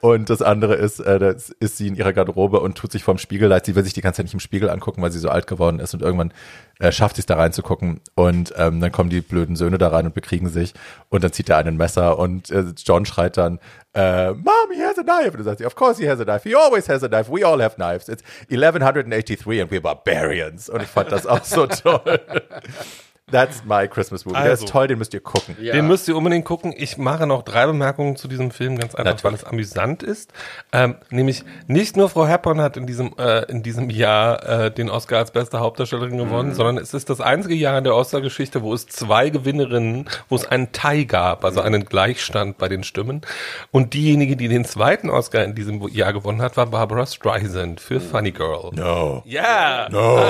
Und das andere ist, äh, das ist sie in ihrer Garderobe und tut sich vorm Spiegel leid. Sie will sich die ganze Zeit nicht im Spiegel angucken, weil sie so alt geworden ist und irgendwann äh, schafft sie es da reinzugucken und ähm, dann kommen die blöden Söhne da rein und bekriegen sich und dann zieht er einen Messer und äh, John schreit dann, äh, Mom, he has a knife. Und dann sagt sie, of course he has a knife. He always has a knife. We all have knives. It's 1183 and we're barbarians. Und ich fand das auch so toll. That's my Christmas movie. Der Also. ist toll, den müsst ihr gucken. Den müsst ihr unbedingt gucken. Ich mache noch drei Bemerkungen zu diesem Film, ganz einfach, weil es amüsant ist. Ähm, nämlich nicht nur Frau Hepburn hat in diesem, äh, in diesem Jahr äh, den Oscar als beste Hauptdarstellerin gewonnen, sondern es ist das einzige Jahr in der Oscar-Geschichte, wo es zwei Gewinnerinnen, wo es einen Tie gab, also einen Gleichstand bei den Stimmen. Und diejenige, die den zweiten Oscar in diesem Jahr gewonnen hat, war Barbara Streisand für Funny Girl. No. Ja! No.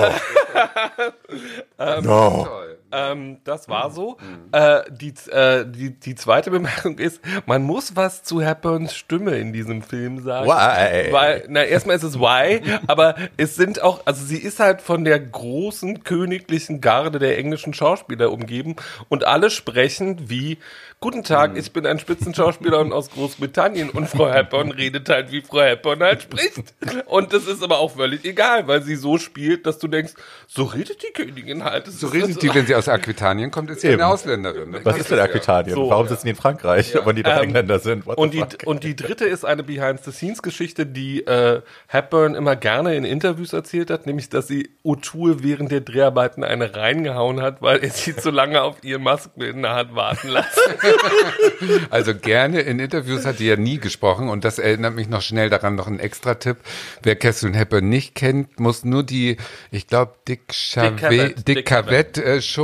no. Ähm, das war so. Äh, die, äh, die, die zweite Bemerkung ist, man muss was zu Hepburns Stimme in diesem Film sagen. Why? Weil, na, erstmal ist es why, aber es sind auch, also sie ist halt von der großen königlichen Garde der englischen Schauspieler umgeben und alle sprechen wie, guten Tag, ich bin ein Spitzenschauspieler und aus Großbritannien und Frau Hepburn redet halt, wie Frau Hepburn halt spricht. Und das ist aber auch völlig egal, weil sie so spielt, dass du denkst, so redet die Königin halt. Das So redet die, wenn sie aus Aquitanien kommt, ist Eben. eine Ausländerin. ne? Was ist denn Aquitanien? So, Warum ja. sitzen die in Frankreich, wenn die doch Ähm, Engländer sind? What Und die, fuck? und die dritte ist eine Behind-the-Scenes-Geschichte, die äh, Hepburn immer gerne in Interviews erzählt hat, nämlich, dass sie O'Toole während der Dreharbeiten eine reingehauen hat, weil er sie zu lange auf ihren Maskenbildner hat warten lassen. Also gerne in Interviews hat die ja nie gesprochen und das erinnert mich noch schnell daran, noch ein extra Tipp. Wer Catherine Hepburn nicht kennt, muss nur die, ich glaube, Dick Cavett, Cavett, Dick Dick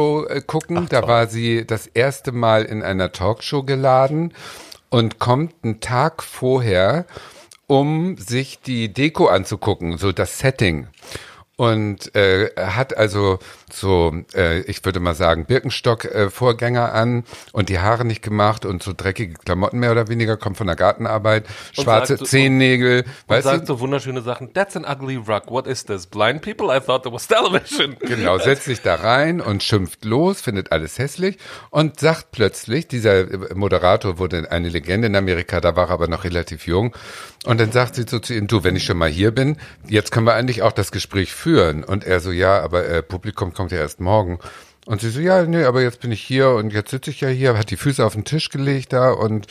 Talkshow äh, gucken. da war sie das erste Mal in einer Talkshow geladen und kommt einen Tag vorher, um sich die Deko anzugucken, so das Setting und äh, hat also so, äh, ich würde mal sagen, Birkenstock-Vorgänger äh, an und die Haare nicht gemacht und so dreckige Klamotten mehr oder weniger, kommt von der Gartenarbeit, schwarze sagt- Zehennägel, Und weißt sagt du? so wunderschöne Sachen. That's an ugly rug. What is this? Blind people? I thought that was television. Genau, setzt sich da rein und schimpft los, findet alles hässlich und sagt plötzlich, dieser Moderator wurde eine Legende in Amerika, da war er aber noch relativ jung. Und dann sagt sie so zu ihm, du, wenn ich schon mal hier bin, jetzt können wir eigentlich auch das Gespräch führen. Und er so, ja, aber äh, Publikum kommt ja erst morgen. Und sie so, ja, nee, aber jetzt bin ich hier und jetzt sitze ich ja hier, hat die Füße auf den Tisch gelegt da und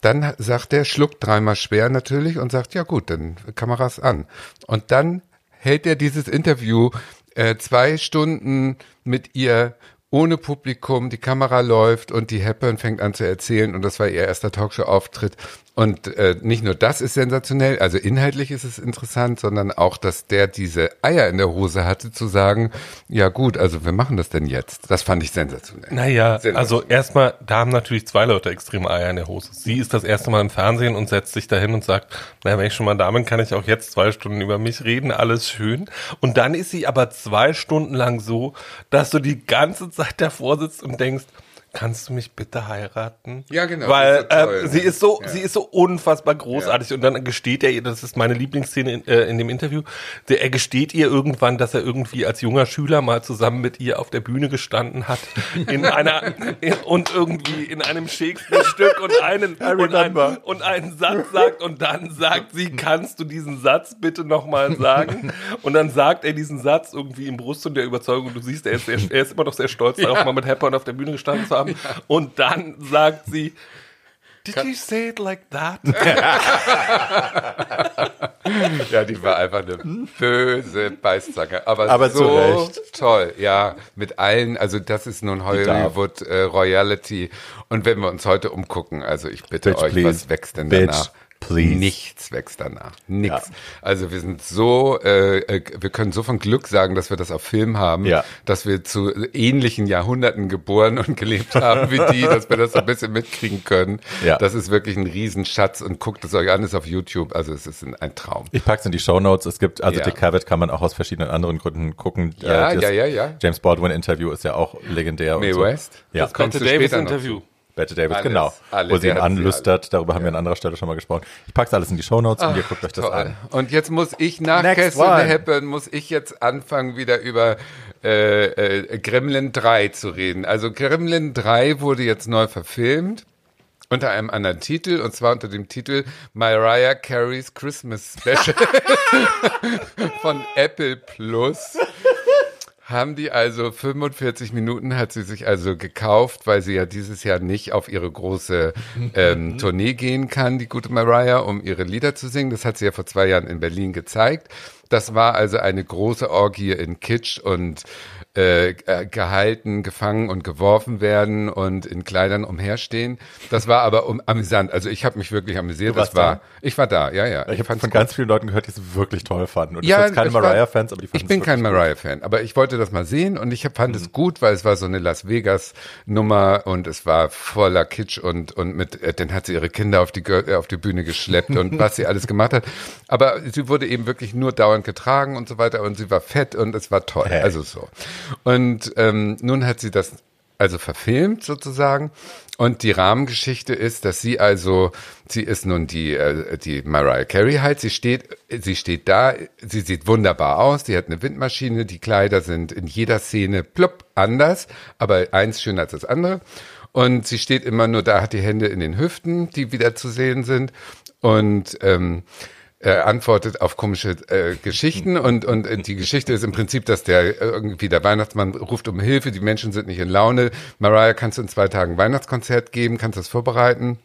dann sagt er, schluckt dreimal schwer natürlich und sagt, ja gut, dann Kameras an. Und dann hält er dieses Interview äh, zwei Stunden mit ihr ohne Publikum, die Kamera läuft und die Hepburn fängt an zu erzählen und das war ihr erster Talkshow-Auftritt. Und äh, nicht nur das ist sensationell, also inhaltlich ist es interessant, sondern auch, dass der diese Eier in der Hose hatte, zu sagen, ja gut, also wir machen das denn jetzt. Das fand ich sensationell. Naja, Sensationell. also erstmal, da haben natürlich zwei Leute extreme Eier in der Hose. Sie ist das erste Mal im Fernsehen und setzt sich dahin und sagt, naja, wenn ich schon mal da bin, kann ich auch jetzt zwei Stunden über mich reden, alles schön. Und dann ist sie aber zwei Stunden lang so, dass du die ganze Zeit davor sitzt und denkst, kannst du mich bitte heiraten? Ja, genau, Weil ist so toll, äh, sie ne? ist so, Ja. sie ist so unfassbar großartig und dann gesteht er ihr, das ist meine Lieblingsszene in, äh, in dem Interview, der, er gesteht ihr irgendwann, dass er irgendwie als junger Schüler mal zusammen mit ihr auf der Bühne gestanden hat in einer in, und irgendwie in einem Shakespeare-Stück und einen und, ein, und einen Satz sagt und dann sagt sie, kannst du diesen Satz bitte nochmal sagen? Und dann sagt er diesen Satz irgendwie im Brust und der Überzeugung du siehst, er ist, er ist immer noch sehr stolz darauf, mal mit Hepburn auf der Bühne gestanden zu haben. Und dann sagt sie, Did you say it like that? Ja, die war einfach eine böse Beißzange. Aber, Aber so toll, ja. Mit allen, also das ist nun Hollywood äh, Royalty. Und wenn wir uns heute umgucken, also ich bitte Bitch, euch, please. was wächst denn Bitch, danach? Please. Nichts wächst danach. Nichts. Ja. Also wir sind so, äh, äh, wir können so von Glück sagen, dass wir das auf Film haben, Ja. dass wir zu ähnlichen Jahrhunderten geboren und gelebt haben wie die, dass wir das so ein bisschen mitkriegen können. Ja. Das ist wirklich ein Riesenschatz und guckt es euch an, ist auf YouTube. Also es ist ein, ein Traum. Ich pack's in die Shownotes. Es gibt, also Ja. Dick Cavett kann man auch aus verschiedenen anderen Gründen gucken. Ja, das ja, ja, ja. James Baldwin Interview ist ja auch legendär. Mae und so. West? Ja. Das du Davis später noch Interview. zu. Bette Davis, Alles, genau. alles, wo sie ihn hat sie anlüstert. Darüber haben wir an anderer Stelle schon mal gesprochen. Ich pack's alles in die Shownotes und ihr guckt euch das Toll. an. Und jetzt muss ich nach Castle. Hepburn, muss ich jetzt anfangen, wieder über äh, äh, Gremlin 3 zu reden. Also Gremlin 3 wurde jetzt neu verfilmt. Unter einem anderen Titel, und zwar unter dem Titel Mariah Carey's Christmas Special von Apple Plus. Haben die also 45 Minuten hat sie sich also gekauft, weil sie ja dieses Jahr nicht auf ihre große ähm, Tournee gehen kann, die gute Mariah, um ihre Lieder zu singen. Das hat sie ja vor zwei Jahren in Berlin gezeigt. Das war also eine große Orgie in Kitsch und äh, äh, gehalten, gefangen und geworfen werden und in Kleidern umherstehen. Das war aber um, amüsant. Also ich habe mich wirklich amüsiert. Das war, da? ich war da, ja, ja. Ich habe fand's von ganz vielen Leuten gehört, die es wirklich toll fanden. Und Ja, ich bin keine ich Mariah-Fans, aber die fanden Ich bin kein. Mariah-Fan, aber ich wollte das mal sehen und ich fand Mhm. es gut, weil es war so eine Las Vegas-Nummer und es war voller Kitsch und, und mit, äh, dann hat sie ihre Kinder auf die, äh, auf die Bühne geschleppt und was sie alles gemacht hat. Aber sie wurde eben wirklich nur dauernd getragen und so weiter und sie war fett und es war toll. Hey. Also so. Und ähm, nun hat sie das also verfilmt sozusagen. Und die Rahmengeschichte ist, dass sie also, sie ist nun die, äh, die Mariah Carey halt, sie steht, sie steht da, sie sieht wunderbar aus, sie hat eine Windmaschine, die Kleider sind in jeder Szene plopp anders, aber eins schöner als das andere. Und sie steht immer nur da, hat die Hände in den Hüften, die wieder zu sehen sind. Und ähm, äh, antwortet auf komische äh, Geschichten und und äh, die Geschichte ist im Prinzip, dass der äh, irgendwie der Weihnachtsmann ruft um Hilfe, die Menschen sind nicht in Laune. Mariah, kannst du in zwei Tagen Weihnachtskonzert geben, kannst du das vorbereiten?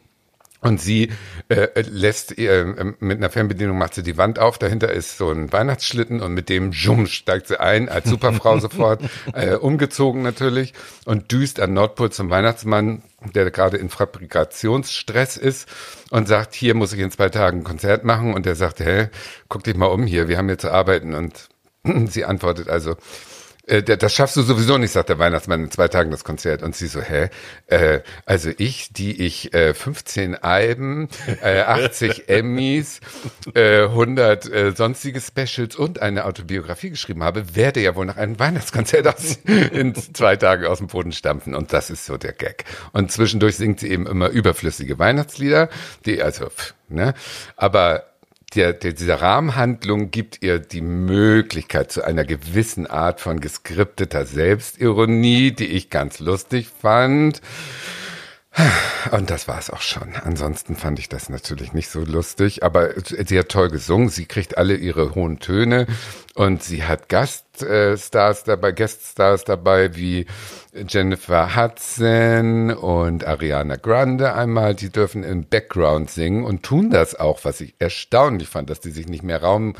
Und sie äh, lässt ihr, äh, mit einer Fernbedienung macht sie die Wand auf, dahinter ist so ein Weihnachtsschlitten und mit dem Jum steigt sie ein, als Superfrau sofort, äh, umgezogen natürlich und düst an Nordpol zum Weihnachtsmann, der gerade in Fabrikationsstress ist und sagt, hier muss ich in zwei Tagen ein Konzert machen. Und der sagt, hä, guck dich mal um hier, wir haben hier zu arbeiten. Und sie antwortet also, äh, das schaffst du sowieso nicht, sagt der Weihnachtsmann in zwei Tagen das Konzert. Und sie so, hä? Äh, also ich, die ich äh, 15 Alben, äh, 80 Emmys, äh, 100 äh, sonstige Specials und eine Autobiografie geschrieben habe, werde ja wohl nach einem Weihnachtskonzert aus, in zwei Tagen aus dem Boden stampfen. Und das ist so der Gag. Und zwischendurch singt sie eben immer überflüssige Weihnachtslieder, die also, pff, ne? Aber der, der, diese Rahmenhandlung gibt ihr die Möglichkeit zu einer gewissen Art von geskripteter Selbstironie, die ich ganz lustig fand. Und das war es auch schon. Ansonsten fand ich das natürlich nicht so lustig, aber sie hat toll gesungen. Sie kriegt alle ihre hohen Töne und sie hat Gaststars dabei, Gueststars dabei wie Jennifer Hudson und Ariana Grande einmal. Die dürfen im Background singen und tun das auch, was ich erstaunlich fand, dass die sich nicht mehr Raum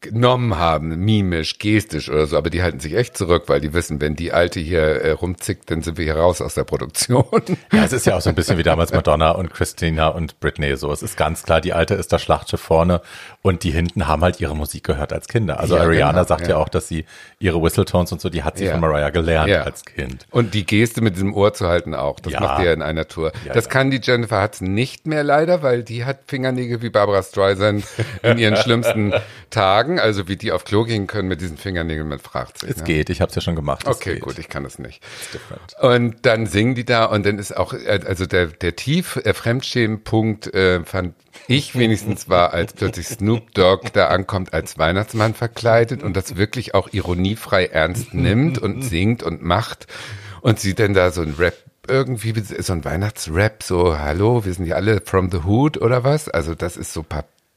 genommen haben, mimisch, gestisch oder so, aber die halten sich echt zurück, weil die wissen, wenn die Alte hier äh, rumzickt, dann sind wir hier raus aus der Produktion. Ja, es ist ja auch so ein bisschen wie damals Madonna und Christina und Britney. So, es ist ganz klar, die Alte ist das Schlachtschiff vorne und die hinten haben halt ihre Musik gehört als Kinder. Also Ja, Ariana genau, sagt ja. ja. auch, dass sie ihre Whistletones und so, die hat sie Ja. von Mariah gelernt als Kind. Und die Geste mit diesem Ohr zu halten auch, das macht ja in einer Tour. Das kann die Jennifer Hudson nicht mehr leider, weil die hat Fingernägel wie Barbara Streisand in ihren schlimmsten Tagen. Also wie die auf Klo gehen können mit diesen Fingernägeln, man fragt sich. Es ne? geht, ich habe es ja schon gemacht. Okay, geht. gut, ich kann das nicht. Und dann singen die da und dann ist auch, äh, also der, der tief äh, Fremdschämen-Punkt äh, fand ich wenigstens war, als plötzlich Snoop Dogg da ankommt als Weihnachtsmann verkleidet und das wirklich auch ironiefrei ernst nimmt und singt und macht und sie dann da so ein Rap irgendwie so ein Weihnachtsrap so hallo wir sind ja alle from the hood oder was also das ist so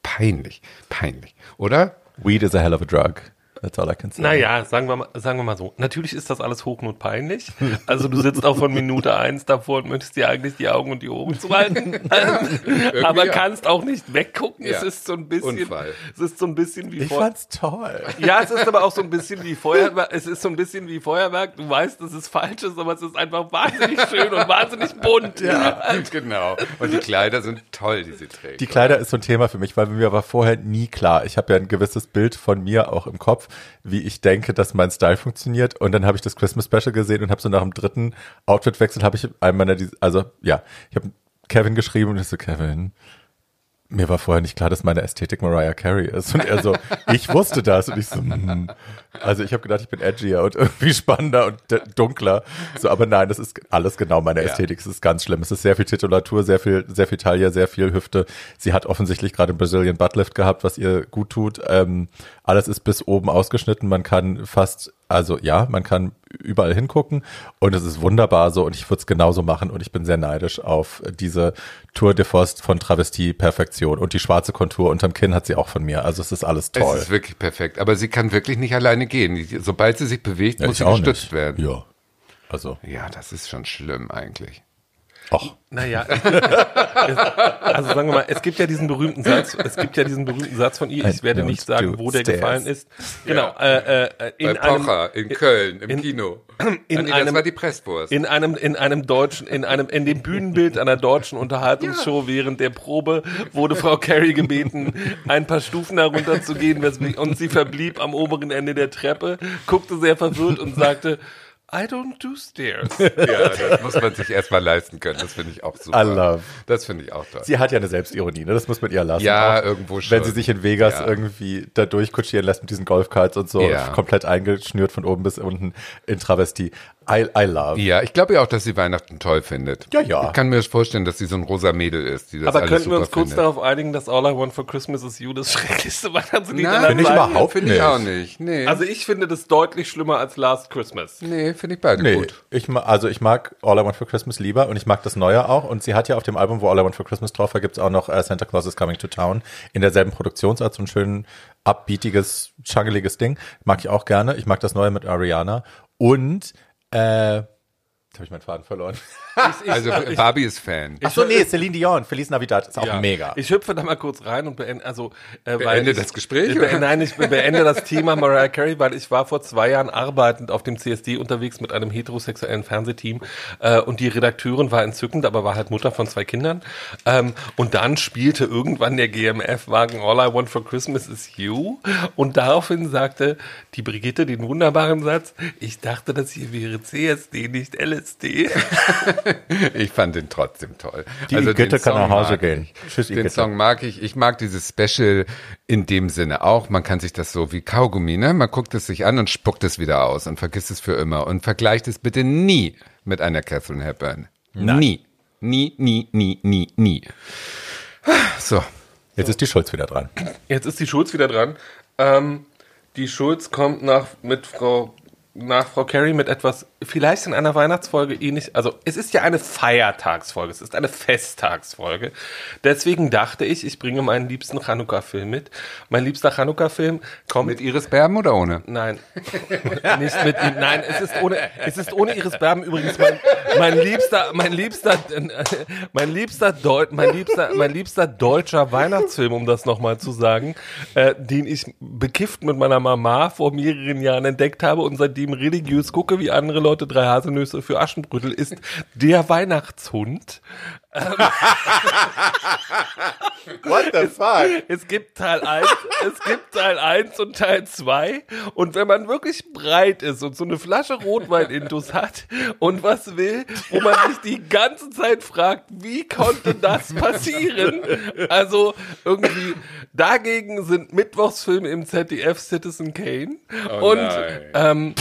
peinlich peinlich oder Weed is a hell of a drug. That's all I can say. Naja, sagen wir, mal, sagen wir mal so. Natürlich ist das alles hochnotpeinlich. Also du sitzt auch von Minute eins davor und möchtest dir eigentlich die Augen und die Ohren zuhalten. Ähm, aber ja. kannst auch nicht weggucken. Es Ja. ist so ein bisschen, Unfall. es ist so ein bisschen wie Ich vor, fand's toll. Ja, es ist aber auch so ein bisschen wie Feuerwerk. Es ist so ein bisschen wie Feuerwerk. Du weißt, dass es falsch ist, aber es ist einfach wahnsinnig schön und wahnsinnig bunt. Ja. genau und die Kleider sind toll die sie trägt Die Kleider ist so ein Thema für mich, weil mir war vorher nie klar. Ich habe ja ein gewisses Bild von mir auch im Kopf, wie ich denke, dass mein Style funktioniert. Und dann habe ich das Christmas Special gesehen und habe so nach dem dritten Outfitwechsel habe ich einem meiner, also ja, ich habe Kevin geschrieben und ich so Kevin. Mir war vorher nicht klar, dass meine Ästhetik Mariah Carey ist. Und er so, ich wusste das. Und ich so, hm. Also ich habe gedacht, ich bin edgier und irgendwie spannender und dunkler. So, aber nein, das ist alles genau meine Ästhetik. Es ist ganz schlimm. Es ist sehr viel Titulatur, sehr viel, sehr viel Taille, sehr viel Hüfte. Sie hat offensichtlich gerade einen Brazilian Buttlift gehabt, was ihr gut tut. Ähm, alles ist bis oben ausgeschnitten. Man kann fast, also ja, man kann überall hingucken und es ist wunderbar so und ich würde es genauso machen und ich bin sehr neidisch auf diese Tour de Force von Travestie Perfektion und die schwarze Kontur unterm Kinn hat sie auch von mir. Also es ist alles toll. Es ist wirklich perfekt. Aber sie kann wirklich nicht alleine gehen. Sobald sie sich bewegt, Ja, muss sie gestützt nicht. werden. Ja. Also, Ja, das ist schon schlimm eigentlich. Ach, Naja, also sagen wir mal, es gibt ja diesen berühmten Satz, es gibt ja diesen berühmten Satz von ihr, ich werde nicht sagen, wo der stairs. gefallen ist. Genau, äh, äh, Bei in einem, Pocher, in Köln, im in- Kino. in nee, einem- das war die Presswurst. in einem, in einem deutschen, in einem, in dem Bühnenbild einer deutschen Unterhaltungsshow während der Probe wurde Frau Carey gebeten, ein paar Stufen herunterzugehen weswegen- und sie verblieb am oberen Ende der Treppe, guckte sehr verwirrt und sagte, I don't do stairs. ja, das muss man sich erstmal leisten können. Das finde ich auch super. I love. Das finde ich auch toll. sie hat ja eine Selbstironie, ne? das muss man ihr lassen. Ja, Auch irgendwo schon. Wenn sie sich in Vegas Ja. irgendwie da durchkutschieren lässt mit diesen Golfkarts und so, Ja. komplett eingeschnürt von oben bis unten in Travestie. I, I love. Ja, ich glaube ja auch, dass sie Weihnachten toll findet. Ja, ja. Ich kann mir vorstellen, dass sie so ein rosa Mädel ist, die das Aber alles könnten wir uns kurz findet. darauf einigen, dass All I Want for Christmas is You das schrecklichste Weihnachtslied Nein, aller Finde ich Zeiten überhaupt Finde ich nicht. auch nicht. Nee, Also ich finde das deutlich schlimmer als Last Christmas. nee finde ich beide Nee, gut. ich also ich mag All I Want for Christmas lieber und ich mag das Neue auch. Und sie hat ja auf dem Album, wo All I Want for Christmas drauf war, gibt's auch noch äh, Santa Claus is Coming to Town in derselben Produktionsart, so ein schön upbeatiges, chungeliges Ding. Mag ich auch gerne. Ich mag das Neue mit Ariana. Und äh, habe ich meinen Faden verloren. Ich, ich, Also ich, Barbie ist Fan. Ach so, nee, Celine Dion, Feliz Navidad, ist auch ja. mega. Ich hüpfe da mal kurz rein und beende, also, äh, weil Beende ich, das Gespräch, Ich oder? be nein, ich be beende das Thema Mariah Carey, weil ich war vor zwei Jahren arbeitend auf dem CSD unterwegs mit einem heterosexuellen Fernsehteam äh, und die Redakteurin war entzückend, aber war halt Mutter von zwei Kindern. Ähm, und dann spielte irgendwann der GMF-Wagen All I Want for Christmas is You und daraufhin sagte die Brigitte den wunderbaren Satz, ich dachte, das hier wäre CSD, nicht LSD. Ich fand den trotzdem toll. Die also den kann Song nach Hause mag gehen. Ich. Tschüss, Den. Song mag ich. Ich mag dieses Special in dem Sinne auch. Man kann sich das so wie Kaugummi, ne? Man guckt es sich an und spuckt es wieder aus und vergisst es für immer und vergleicht es bitte nie mit einer Catherine Hepburn. Nie. Nie, nie, nie, nie, nie. So. Jetzt ist die Schulz wieder dran. Jetzt ist die Schulz wieder dran. Ähm, die Schulz kommt nach mit Frau nach Frau Carey mit etwas, vielleicht in einer Weihnachtsfolge ähnlich, also es ist ja eine Feiertagsfolge, es ist eine Festtagsfolge. Deswegen dachte ich, ich bringe meinen liebsten Chanukka-Film mit. Mein liebster Chanukka-Film kommt Mit Iris Berben oder ohne? Nein, nicht mit ihm. Nein, es ist ohne, es ist ohne Iris Berben übrigens mein, mein liebster, mein liebster, äh, mein liebster, Deu mein liebster, mein liebster deutscher Weihnachtsfilm, um das nochmal zu sagen, äh, den ich bekifft mit meiner Mama vor mehreren Jahren entdeckt habe und seitdem religiös gucke, wie andere Leute drei Haselnüsse für Aschenbrödel, ist der Weihnachtshund. What the fuck? Es gibt Teil 1, es gibt Teil 1 und Teil 2. Und wenn man wirklich breit ist und so eine Flasche Rotwein-Intus hat und was will, wo man sich die ganze Zeit fragt, wie konnte das passieren? Also irgendwie, dagegen sind Mittwochsfilme im ZDF Citizen Kane. Oh und ähm,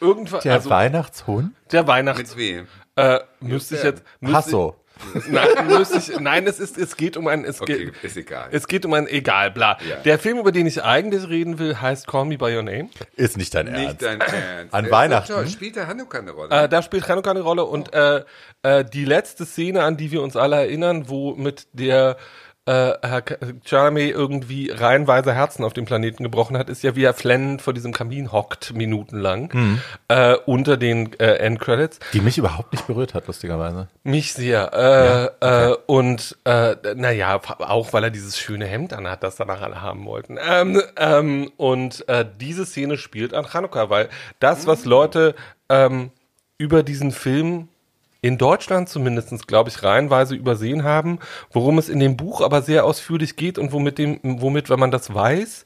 irgendwann, Der also Weihnachtshund? der Weihnachts... Mit wem? Äh, müsste ich jetzt... müsste- Hasso. Nein, ich, nein, es ist, es geht um ein, es Okay, geht, ist egal. es geht um ein, egal, bla. Ja. Der Film, über den ich eigentlich reden will, heißt Call Me By Your Name. Ist nicht dein Nicht Ernst. dein Ernst. An Der ist Weihnachten? doch toll. Spielt der Hanukkah eine Rolle? Äh, da spielt Hanukkah eine Rolle und äh, äh, die letzte Szene, an die wir uns alle erinnern, wo mit der äh, Herr Charmy irgendwie reihenweise Herzen auf dem Planeten gebrochen hat, ist ja, wie er flennend vor diesem Kamin hockt, minutenlang, äh, unter den äh, Endcredits. Die mich überhaupt nicht berührt hat, lustigerweise. Mich sehr. Äh, äh, und äh, naja, auch weil er dieses schöne Hemd anhat, das danach alle haben wollten. Ähm, ähm, und äh, diese Szene spielt an Chanukka, weil das, was Leute ähm, über diesen Film in Deutschland zumindest, glaube ich, reihenweise übersehen haben, worum es in dem Buch aber sehr ausführlich geht und womit dem, womit, wenn man das weiß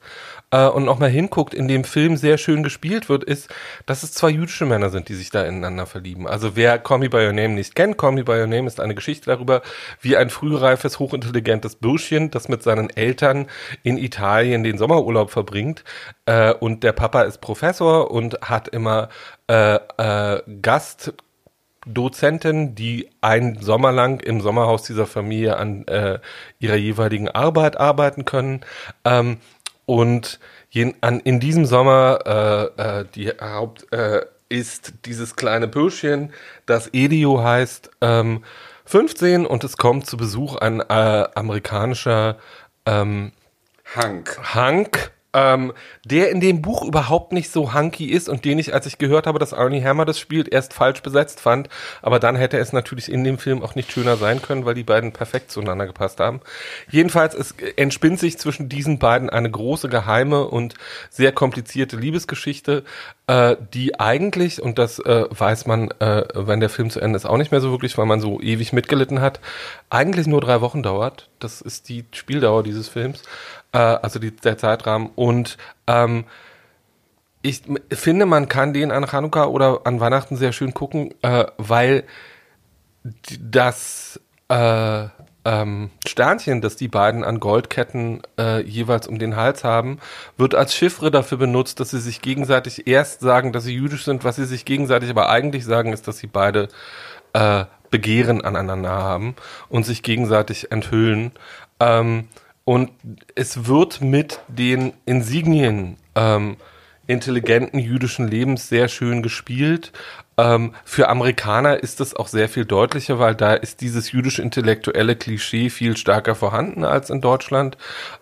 äh, und noch mal hinguckt, in dem Film sehr schön gespielt wird, ist, dass es zwei jüdische Männer sind, die sich da ineinander verlieben. Also wer Call Me By Your Name nicht kennt, Call Me By Your Name ist eine Geschichte darüber, wie ein frühreifes, hochintelligentes Bürschchen, das mit seinen Eltern in Italien den Sommerurlaub verbringt äh, und der Papa ist Professor und hat immer äh, äh, Gast Dozenten, die einen Sommer lang im Sommerhaus dieser Familie an äh, ihrer jeweiligen Arbeit arbeiten können. Ähm, und jen, an, in diesem Sommer äh, äh, die Haupt äh, ist dieses kleine Bürschchen, das Elio heißt, ähm, 15 und es kommt zu Besuch ein äh, amerikanischer ähm, Hank. Hank, ähm, der in dem Buch überhaupt nicht so hunky ist und den ich, als ich gehört habe, dass Arnie Hammer das spielt, erst falsch besetzt fand. Aber dann hätte es natürlich in dem Film auch nicht schöner sein können, weil die beiden perfekt zueinander gepasst haben. Jedenfalls, es entspinnt sich zwischen diesen beiden eine große, geheime und sehr komplizierte Liebesgeschichte, äh, die eigentlich, und das äh, weiß man, äh, wenn der Film zu Ende ist, auch nicht mehr so wirklich, weil man so ewig mitgelitten hat, eigentlich nur drei Wochen dauert. Das ist die Spieldauer dieses Films äh, also die, der Zeitrahmen. Und ähm, ich finde, man kann den an Chanukka oder an Weihnachten sehr schön gucken, äh, weil das äh, ähm, Sternchen, das die beiden an Goldketten äh, jeweils um den Hals haben, wird als Chiffre dafür benutzt, dass sie sich gegenseitig erst sagen, dass sie jüdisch sind, was sie sich gegenseitig aber eigentlich sagen, ist, dass sie beide äh, Begehren aneinander haben und sich gegenseitig enthüllen. Ähm, und es wird mit den Insignien ähm, intelligenten jüdischen Lebens sehr schön gespielt. Ähm, für Amerikaner ist das auch sehr viel deutlicher, weil da ist dieses jüdisch-intellektuelle Klischee viel stärker vorhanden als in Deutschland.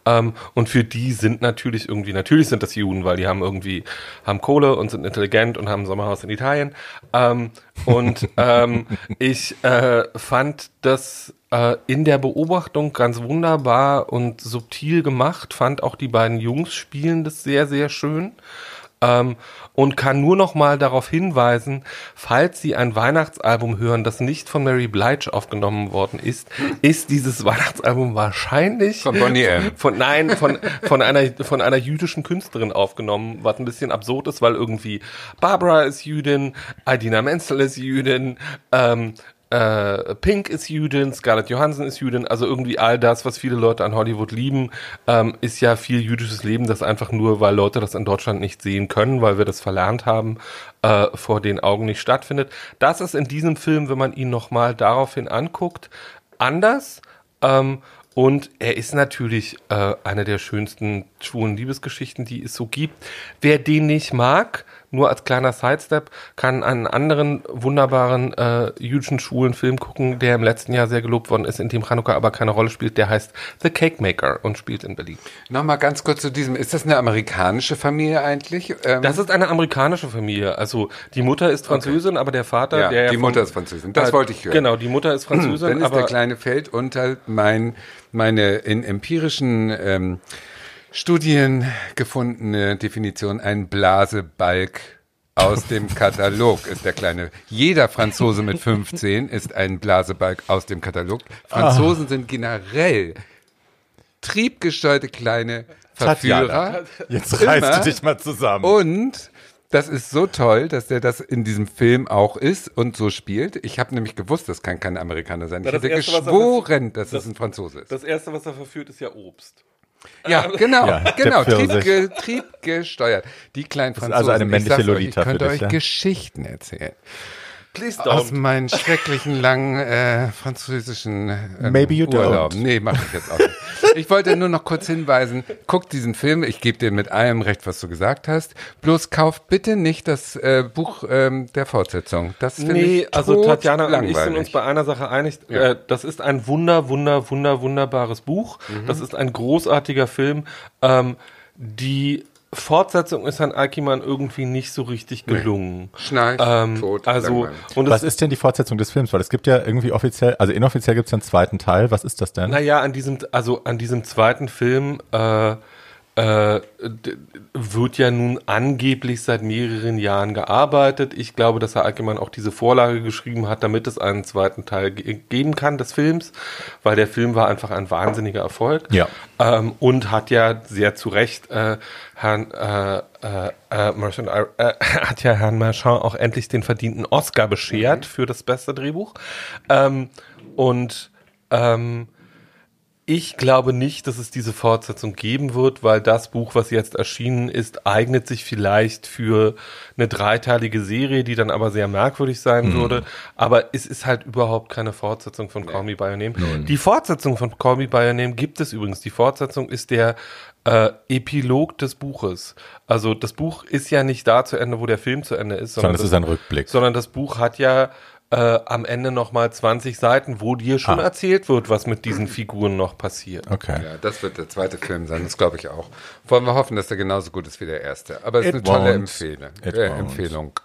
Ähm, und für die sind natürlich irgendwie, natürlich sind das Juden, weil die haben irgendwie, haben Kohle und sind intelligent und haben ein Sommerhaus in Italien. Ähm, und ähm, ich äh, fand das äh, in der Beobachtung ganz wunderbar und subtil gemacht, fand auch die beiden Jungs spielen das sehr, sehr schön. Ähm, und kann nur noch mal darauf hinweisen, falls Sie ein Weihnachtsalbum hören, das nicht von Mary Blige aufgenommen worden ist, ist dieses Weihnachtsalbum wahrscheinlich Von Bonnie M. von nein von von einer von einer jüdischen Künstlerin aufgenommen, was ein bisschen absurd ist, weil irgendwie Barbara ist Jüdin, Adina Menzel ist Jüdin, ähm, äh, Pink ist Jüdin, Scarlett Johansson ist Jüdin, also irgendwie all das, was viele Leute an Hollywood lieben, ähm, ist ja viel jüdisches Leben, das einfach nur, weil Leute das in Deutschland nicht sehen können, weil wir das verlernt haben, äh, vor den Augen nicht stattfindet. Das ist in diesem Film, wenn man ihn nochmal daraufhin anguckt, anders. Ähm, und er ist natürlich äh, eine der schönsten schwulen Liebesgeschichten, die es so gibt. Wer den nicht mag, nur als kleiner Sidestep, kann einen anderen wunderbaren äh, jüdischen schwulen Film gucken, der im letzten Jahr sehr gelobt worden ist, in dem Hanukkah aber keine Rolle spielt. Der heißt The Cake Maker und spielt in Berlin. Nochmal ganz kurz zu diesem, ist das eine amerikanische Familie eigentlich? Ähm, Das ist eine amerikanische Familie. Also die Mutter ist Französin, aber der Vater, Ja, der die vom- Mutter ist Französin. Das Äh, wollte ich hören. Genau, die Mutter ist Französin, dann ist aber der kleine fällt unter mein, meine in empirischen ähm, Studien gefundene Definition, ein Blasebalg aus dem Katalog ist der kleine. Jeder Franzose mit 15 ist ein Blasebalg aus dem Katalog. Franzosen sind generell triebgesteuerte kleine Verführer. Tatjana, jetzt reißt du dich mal zusammen. Und das ist so toll, dass der das in diesem Film auch ist und so spielt. Ich habe nämlich gewusst, das kann kein Amerikaner sein. Ich das hätte Erste, er geschworen, dass es ein Franzose ist. das erste, was er verführt, ist ja Obst. Ja, genau, Ja, genau, triebge, triebgesteuert. Die kleinen ist Franzosen. also eine ich männliche Lolita Ich könnte für euch ja? Geschichten erzählen. Please Aus meinen schrecklichen langen äh, französischen ähm, Maybe you don't. Urlauben. Nee, mache ich jetzt auch nicht. Ich wollte nur noch kurz hinweisen, guckt diesen Film, ich gebe dir mit allem recht, was du gesagt hast. Bloß kauft bitte nicht das äh, Buch ähm, der Fortsetzung. Das finde Nee, ich also Tatjana und ich langweilig. sind uns bei einer Sache einig. Ja. Äh, das ist ein wunder, wunder, wunder, wunderbares Buch. Mhm. Das ist ein großartiger Film. Ähm, die Fortsetzung ist an Akiman irgendwie nicht so richtig gelungen. Schnarch, Ähm, tot, also, langweilig. und Was ist denn die Fortsetzung des Films? Weil es gibt ja irgendwie offiziell, also inoffiziell gibt es einen zweiten Teil. Was ist das denn? naja, an diesem, also an diesem zweiten Film, äh, äh, wird ja nun angeblich seit mehreren Jahren gearbeitet. Ich glaube, dass Herr Ackermann auch diese Vorlage geschrieben hat, damit es einen zweiten Teil ge geben kann des Films, weil der Film war einfach ein wahnsinniger Erfolg. Ja. Ähm, und hat ja sehr zu Recht äh, Herrn äh, äh, äh, Marchand, äh, hat ja Herrn Marchand auch endlich den verdienten Oscar beschert für das beste Drehbuch. Ähm, und ähm, ich glaube nicht, dass es diese Fortsetzung geben wird, weil das Buch, was jetzt erschienen ist, eignet sich vielleicht für eine dreiteilige Serie, die dann aber sehr merkwürdig sein würde. Aber es ist halt überhaupt keine Fortsetzung von Call Me By Your Name. Die Fortsetzung von Call Me By Your Name gibt es übrigens. Die Fortsetzung ist der äh, Epilog des Buches. Also das Buch ist ja nicht da zu Ende, wo der Film zu Ende ist, Sondern es ist ein Rückblick. sondern das Buch hat ja äh, am Ende nochmal 20 Seiten, wo dir schon Ah. erzählt wird, was mit diesen Figuren noch passiert. Okay. Ja, das wird der zweite Film sein, das glaube ich auch. Wollen wir hoffen, dass der genauso gut ist wie der erste. Aber es ist eine tolle It äh. Empfehlung.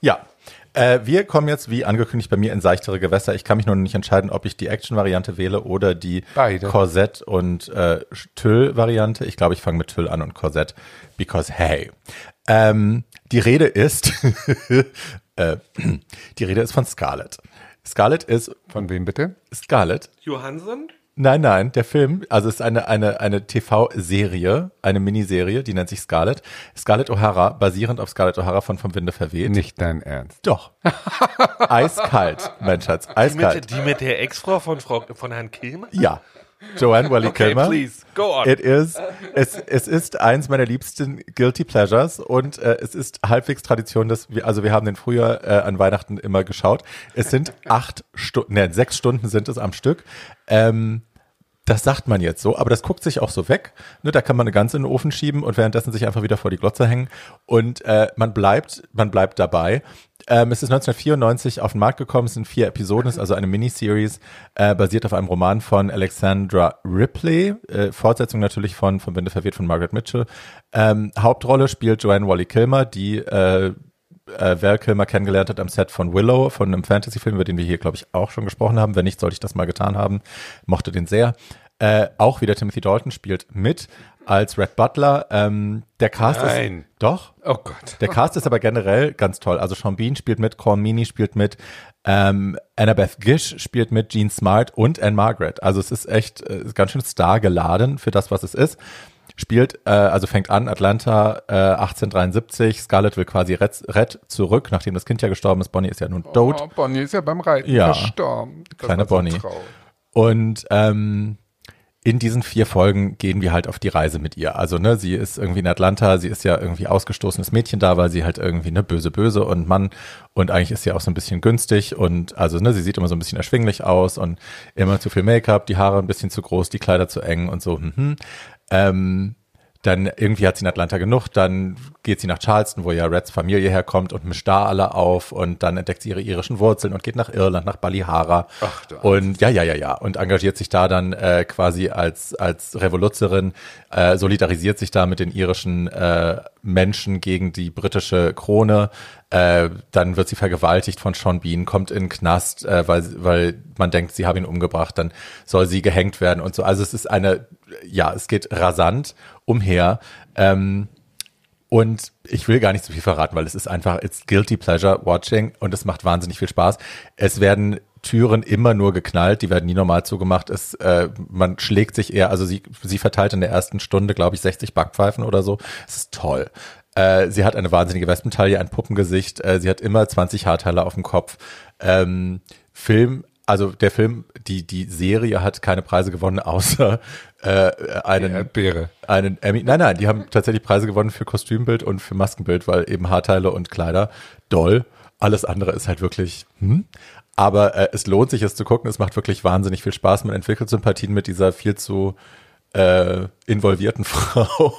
Ja. Äh, wir kommen jetzt, wie angekündigt, bei mir in seichtere Gewässer. Ich kann mich nur noch nicht entscheiden, ob ich die Action-Variante wähle oder die Beide. Korsett- und äh, Tüll-Variante. Ich glaube, ich fange mit Tüll an und Korsett, because hey. Ähm, die Rede ist, äh, die Rede ist von Scarlett. Scarlett ist, Von wem bitte? Scarlett Johansson? Nein, nein, der Film, also es ist eine, eine, eine TV-Serie, eine Miniserie, die nennt sich Scarlett. Scarlett O'Hara, basierend auf Scarlett O'Hara von Vom Winde verweht. Nicht dein Ernst. Doch. eiskalt, mein Schatz, Die eiskalt. mit, die mit der Ex-Frau von, Frau, von Herrn Kilmer? Ja. Joanne Wally Okay, Kilmer. please, go on. It is, es, es ist eins meiner liebsten Guilty Pleasures und äh, es ist halbwegs Tradition, dass wir, also wir haben den früher äh, an Weihnachten immer geschaut. Es sind acht Stunden, ne, sechs Stunden sind es am Stück. Ähm, das sagt man jetzt so, aber das guckt sich auch so weg. Ne, da kann man eine ganze in den Ofen schieben und währenddessen sich einfach wieder vor die Glotze hängen. Und äh, man bleibt, man bleibt dabei. Ähm, es ist 1994 auf den Markt gekommen, es sind vier Episoden, es ist also eine Miniseries, äh, basiert auf einem Roman von Alexandra Ripley, äh, Fortsetzung natürlich von, von Binde verwirrt von Margaret Mitchell. Ähm, Hauptrolle spielt Joanne Wally Kilmer, die äh, äh, Val Kilmer kennengelernt hat am Set von Willow, von einem Fantasy-Film, über den wir hier, glaube ich, auch schon gesprochen haben. Wenn nicht, sollte ich das mal getan haben. Mochte den sehr. Äh, auch wieder Timothy Dalton spielt mit als Red Butler. Ähm, der Cast Nein. ist doch. Oh Gott. Der Cast ist aber generell ganz toll. Also Sean Bean spielt mit, Corn Meany spielt mit, ähm, Annabeth Gish spielt mit, Gene Smart und Anne Margaret. Also es ist echt äh, ganz schön star geladen für das, was es ist. Spielt, äh, also fängt an, Atlanta äh, 1873, Scarlett will quasi Red, Red zurück, nachdem das Kind ja gestorben ist. Bonnie ist ja nun tot. Oh, Bonnie ist ja beim Reiten Ja. verstorben. Das Kleine so Bonnie. traurig. Und ähm, in diesen vier Folgen gehen wir halt auf die Reise mit ihr. Also, ne, sie ist irgendwie in Atlanta, sie ist ja irgendwie ausgestoßenes Mädchen da, weil sie halt irgendwie, ne, böse, böse und Mann und eigentlich ist sie auch so ein bisschen günstig und also, ne, sie sieht immer so ein bisschen erschwinglich aus und immer zu viel Make-up, die Haare ein bisschen zu groß, die Kleider zu eng und so. Mhm. Ähm, dann irgendwie hat sie in Atlanta genug, dann geht sie nach Charleston, wo ja Reds Familie herkommt und mischt da alle auf und dann entdeckt sie ihre irischen Wurzeln und geht nach Irland, nach Ballyhara. Ach, und ja, ja, ja, ja. Und engagiert sich da dann äh, quasi als als Revoluzerin, äh, solidarisiert sich da mit den irischen äh, Menschen gegen die britische Krone. Äh, dann wird sie vergewaltigt von Sean Bean, kommt in den Knast, äh, weil weil man denkt, sie haben ihn umgebracht, dann soll sie gehängt werden und so. Also es ist eine, ja, es geht rasant umher. Ähm, und ich will gar nicht so viel verraten, weil es ist einfach, it's guilty pleasure watching und es macht wahnsinnig viel Spaß. Es werden Türen immer nur geknallt, die werden nie normal zugemacht. Es, äh, man schlägt sich eher, also sie, sie verteilt in der ersten Stunde, glaube ich, 60 Backpfeifen oder so. Es ist toll. Äh, sie hat eine wahnsinnige Wespentaille, ein Puppengesicht, äh, sie hat immer 20 Haarteile auf dem Kopf. Ähm, Film, also der Film, die, die Serie hat keine Preise gewonnen, außer äh, einen Erdbeere. einen Emmy. Nein, nein, die haben tatsächlich Preise gewonnen für Kostümbild und für Maskenbild, weil eben Haarteile und Kleider doll. Alles andere ist halt wirklich, hm? Aber äh, es lohnt sich, es zu gucken. Es macht wirklich wahnsinnig viel Spaß. Man entwickelt Sympathien mit dieser viel zu äh, involvierten Frau,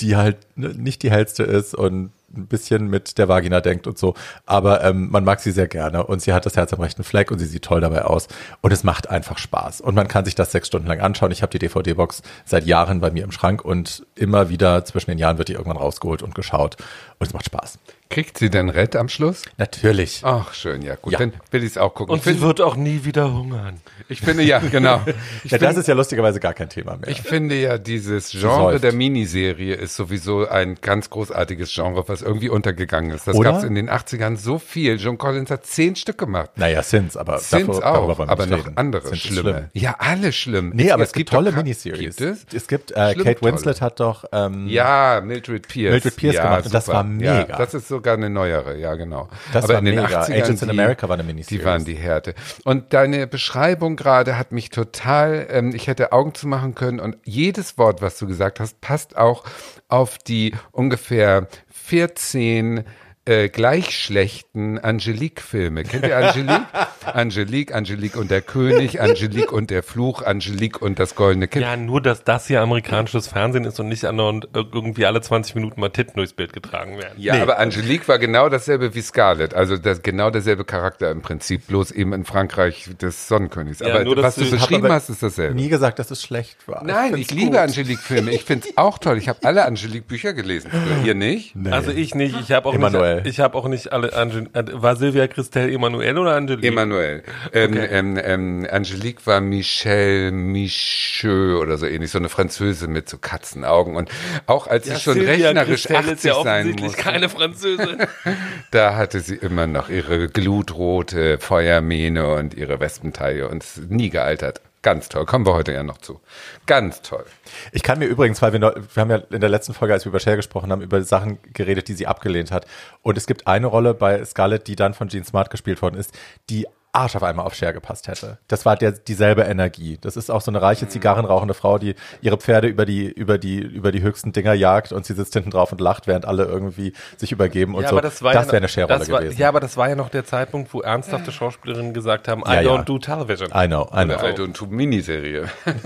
die halt ne, nicht die hellste ist und ein bisschen mit der Vagina denkt und so. Aber ähm, man mag sie sehr gerne und sie hat das Herz am rechten Fleck und sie sieht toll dabei aus. Und es macht einfach Spaß. Und man kann sich das sechs Stunden lang anschauen. Ich habe die DVD-Box seit Jahren bei mir im Schrank und immer wieder zwischen den Jahren wird die irgendwann rausgeholt und geschaut. Und es macht Spaß. Kriegt sie denn Red am Schluss? Natürlich. Ach, schön, ja gut. Ja. Dann will ich es auch gucken. Und sie wird auch nie wieder hungern. ich finde, ja, genau. Ich ja, das ist ja lustigerweise gar kein Thema mehr. ich finde ja, dieses Genre säuft. der Miniserie ist sowieso ein ganz großartiges Genre, was irgendwie untergegangen ist. Das gab es in den 80ern so viel. John Collins hat zehn Stück gemacht. naja, Sins, aber davor, auch, aber nicht noch reden. andere Sins schlimme. schlimm. Ja, alle schlimm. Nee, aber es, gibt tolle Miniseries. Gibt es? Es gibt, äh, Schlimm Kate tolle. Winslet hat doch, ähm, Ja, Mildred Pierce. Mildred Pierce ja, gemacht und das super. war mega. Ja, das ist sogar eine neuere, ja genau. Das Aber war in den mega. 80ern, Agents in die, America war eine Miniseries. Die waren die Härte. Und deine Beschreibung gerade hat mich total, ähm, ich hätte Augen zu machen können und jedes Wort, was du gesagt hast, passt auch auf die ungefähr 14 äh, gleich schlechten Angelique-Filme. Kennt ihr Angelique? Angelique, Angelique und der König, Angelique und der Fluch, Angelique und das goldene Kind. Ja, nur, dass das hier amerikanisches Fernsehen ist und nicht andauernd irgendwie alle 20 Minuten mal Titten durchs Bild getragen werden. Ja, Nee. aber Angelique war genau dasselbe wie Scarlett. Also das, genau derselbe Charakter im Prinzip, bloß eben in Frankreich des Sonnenkönigs. Ja, aber nur, dass was du beschrieben hast, ist dasselbe. nie gesagt, dass es schlecht war. Nein, find's ich liebe. Angelique-Filme. Ich finde es auch toll. Ich habe alle Angelique-Bücher gelesen. früher. Ihr nicht? Nee. Also ich nicht, ich habe auch Emanuel. Nicht, ich habe auch nicht alle, Angel, äh, war Silvia Christel Emanuel oder Angelique? Emanuel. Ähm, Okay. ähm, ähm, Angelique war Michelle Micheux oder so ähnlich, so eine Französin mit so Katzenaugen. Und auch als sie schon Silvia rechnerisch Christel 80 ist ja sein musste, keine Französin. da hatte sie immer noch ihre glutrote Feuermähne und ihre Wespentaille und ist nie gealtert. Ganz toll. Kommen wir heute ja noch zu. Ganz toll. Ich kann mir übrigens, weil wir, wir haben ja in der letzten Folge, als wir über Cher gesprochen haben, über Sachen geredet, die sie abgelehnt hat. Und es gibt eine Rolle bei Scarlett, die dann von Jean Smart gespielt worden ist, die Arsch auf einmal auf Cher gepasst hätte. Das war der, dieselbe Energie. Das ist auch so eine reiche Zigarrenrauchende Frau, die ihre Pferde über die, über die, über die höchsten Dinger jagt und sie sitzt hinten drauf und lacht, während alle irgendwie sich übergeben und Ja, so. aber das war das ja wäre eine noch- Cher-Rolle das war- gewesen. Ja, aber das war ja noch der Zeitpunkt, wo ernsthafte Schauspielerinnen gesagt haben, I Ja, ja. don't do television. I know, I know. Eine alte und tu Miniserie.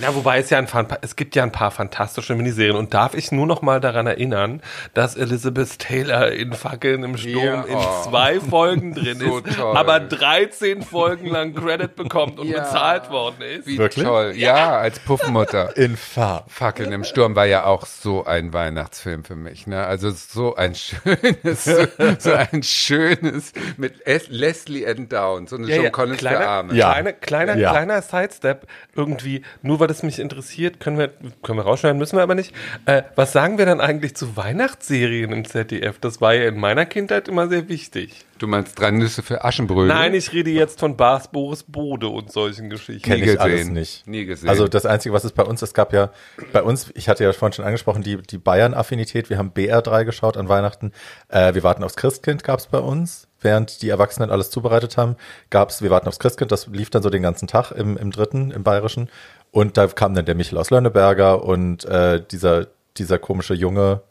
Ja, wobei es ja ein, es gibt ja ein paar fantastische Miniserien und darf ich nur noch mal daran erinnern, dass Elizabeth Taylor in Fackeln im Sturm in oh. zwei Folgen drin So ist, toll. Aber 13 Folgen lang Credit bekommt und Ja. bezahlt worden ist. Wie Wirklich? toll. Ja, als Puffmutter. Infam. Fackeln im Sturm war ja auch so ein Weihnachtsfilm für mich. Ne? Also so ein schönes, so ein schönes mit Es- Leslie Ann Down, so eine John Collins für kleiner, Arme. Ja. kleine, kleiner, Ja. kleiner Sidestep irgendwie, nur weil es mich interessiert, können wir, können wir rausschneiden, müssen wir aber nicht. Äh, was sagen wir dann eigentlich zu Weihnachtsserien im ZDF? Das war ja in meiner Kindheit immer sehr wichtig. Du meinst drei Nüsse für Aschenbrödel? Nein, ich rede jetzt von Bas Boris Bode und solchen Geschichten. Kenne ich alles gesehen. nicht. Nie gesehen. Also das Einzige, was es bei uns, es gab ja bei uns, ich hatte ja vorhin schon angesprochen, die, die Bayern-Affinität. Wir haben BR3 geschaut an Weihnachten. Äh, wir warten aufs Christkind gab es bei uns. Während die Erwachsenen alles zubereitet haben, gab's wir warten aufs Christkind. Das lief dann so den ganzen Tag im, im dritten, im Bayerischen. Und da kam dann der Michel aus Lönneberger und äh, dieser, dieser komische Junge,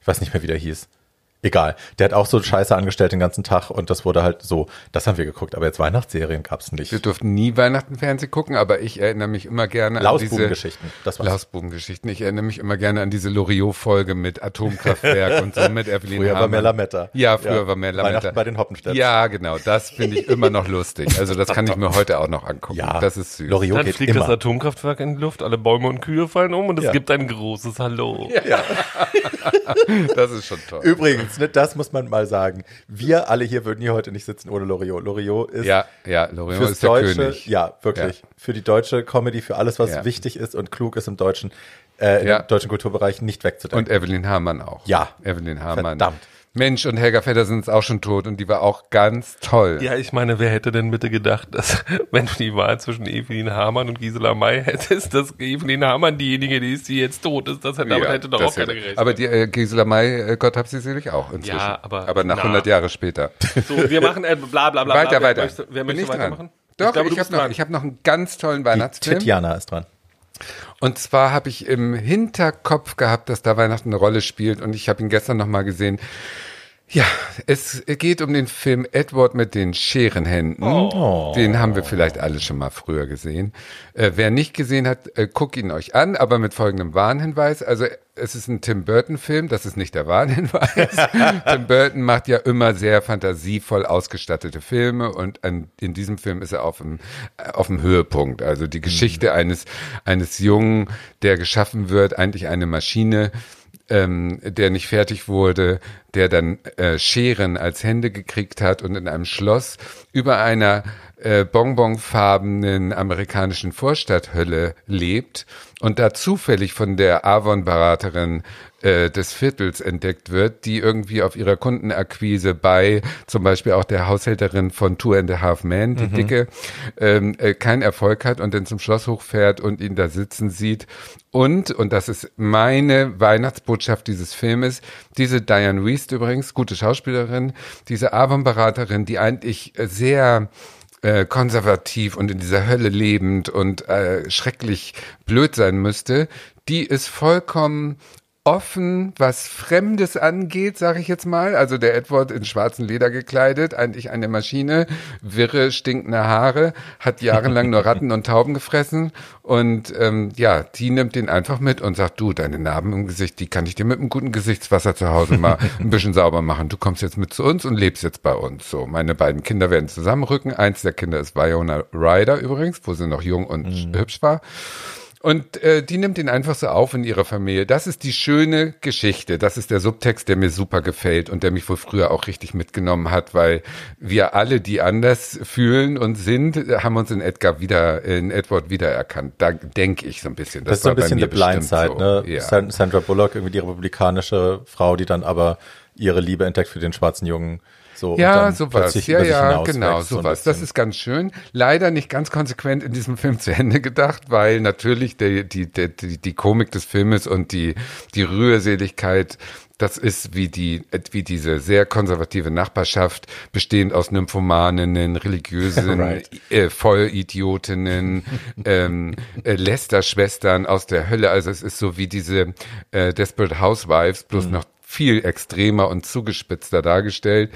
ich weiß nicht mehr, wie der hieß. Egal. Der hat auch so Scheiße angestellt den ganzen Tag und das wurde halt so, das haben wir geguckt, aber jetzt Weihnachtsserien gab's nicht. Wir durften nie Weihnachten Fernsehen gucken, aber ich erinnere mich immer gerne an diese Lausbubengeschichten, das war's. Lausbubengeschichten. Ich erinnere mich immer gerne an diese Loriot-Folge mit Atomkraftwerk und so mit Evelyn Früher war Hamann. mehr Lametta. Ja, früher Ja. war mehr Lametta. Weihnachten bei den Hoppenstedts. Ja, genau. Das finde ich immer noch lustig. Also das kann ich mir heute auch noch angucken. Ja, Das ist süß. Loriot Dann geht fliegt das immer. Atomkraftwerk in die Luft, alle Bäume und Kühe fallen um und es Ja. gibt ein großes Hallo. Das ist schon toll. Übrigens, ne, das muss man mal sagen. Wir alle hier würden hier heute nicht sitzen ohne Loriot. Loriot ist Ja, ja, Loriot fürs ist der Deutsche, König. ja, wirklich. Für die deutsche Comedy, für alles, was Ja. wichtig ist und klug ist im deutschen, äh, im Ja. deutschen Kulturbereich nicht wegzudenken. Und Evelyn Hamann auch. Ja. Evelyn Hamann. Verdammt. Mensch, und Helga Feddersen ist auch schon tot und die war auch ganz toll. Ja, ich meine, wer hätte denn bitte gedacht, dass, wenn du die Wahl zwischen Evelyn Hamann und Gisela May hättest, dass Evelyn Hamann diejenige, die ist, die jetzt tot ist, das hätte, damit Ja, hätte doch das auch keiner gerechnet. Aber die äh, Gisela May, äh, Gott hab sie selig auch inzwischen. Ja, aber- aber nach na. 100 Jahre später. so, wir machen äh, bla bla bla. weiter, bla. Wer weiter. Möchte, wer Bin möchte ich dran? weitermachen? Doch, ich, du habe noch, ich hab noch einen ganz tollen Weihnachtsfilm. Titjana ist dran. Und zwar habe ich im Hinterkopf gehabt, dass da Weihnachten eine Rolle spielt und ich habe ihn gestern noch mal gesehen. Ja, es geht um den Film Edward mit den Scherenhänden. Oh. Den haben wir vielleicht alle schon mal früher gesehen. Äh, wer nicht gesehen hat, äh, guckt ihn euch an, aber mit folgendem Warnhinweis. Also es ist ein Tim Burton-Film, das ist nicht der Warnhinweis. Tim Burton macht ja immer sehr fantasievoll ausgestattete Filme und an, in diesem Film ist er auf dem, äh, auf dem Höhepunkt. Also die Geschichte eines, eines Jungen, der geschaffen wird, eigentlich eine Maschine, ähm, der nicht fertig wurde, der dann äh, Scheren als Hände gekriegt hat und in einem Schloss über einer äh, bonbonfarbenen amerikanischen Vorstadthölle lebt und da zufällig von der Avon-Beraterin äh, des Viertels entdeckt wird, die irgendwie auf ihrer Kundenakquise bei zum Beispiel auch der Haushälterin von Two and a Half Men, die Dicke, ähm, äh, keinen Erfolg hat und dann zum Schloss hochfährt und ihn da sitzen sieht. Und, und das ist meine Weihnachtsbotschaft dieses Filmes, diese Diane Wiest übrigens, gute Schauspielerin, diese Avon-Beraterin, die eigentlich sehr äh, konservativ und in dieser Hölle lebend und äh, schrecklich blöd sein müsste, die ist vollkommen offen, was Fremdes angeht, sage ich jetzt mal. Also der Edward in schwarzen Leder gekleidet, eigentlich eine Maschine, wirre, stinkende Haare, hat jahrelang nur Ratten und Tauben gefressen und ähm, ja, die nimmt den einfach mit und sagt, du, deine Narben im Gesicht, die kann ich dir mit einem guten Gesichtswasser zu Hause mal ein bisschen sauber machen. Du kommst jetzt mit zu uns und lebst jetzt bei uns. So, meine beiden Kinder werden zusammenrücken. Eins der Kinder ist Viona Ryder übrigens, wo sie noch jung und hübsch war. Und äh, die nimmt ihn einfach so auf in ihrer Familie. Das ist die schöne Geschichte. Das ist der Subtext, der mir super gefällt und der mich wohl früher auch richtig mitgenommen hat, weil wir alle, die anders fühlen und sind, haben uns in Edgar wieder, in Edward wiedererkannt. Da denke ich so ein bisschen. Das, ist so ein war bei bisschen mir The Blind Side, ne? Ja. San- Sandra Bullock, irgendwie die republikanische Frau, die dann aber ihre Liebe entdeckt für den schwarzen Jungen. So, Ja, sowas. Ja, ja, genau, wächst, so sowas. Das ist ganz schön. Leider nicht ganz konsequent in diesem Film zu Ende gedacht, weil natürlich die, die, die, die, Komik des Filmes und die, die Rührseligkeit das ist wie die, wie diese sehr konservative Nachbarschaft, bestehend aus Nymphomaninnen, religiösen Right. äh, Vollidiotinnen, ähm, äh, Lester-Schwestern aus der Hölle. Also es ist so wie diese äh, Desperate Housewives, bloß noch viel extremer und zugespitzter dargestellt.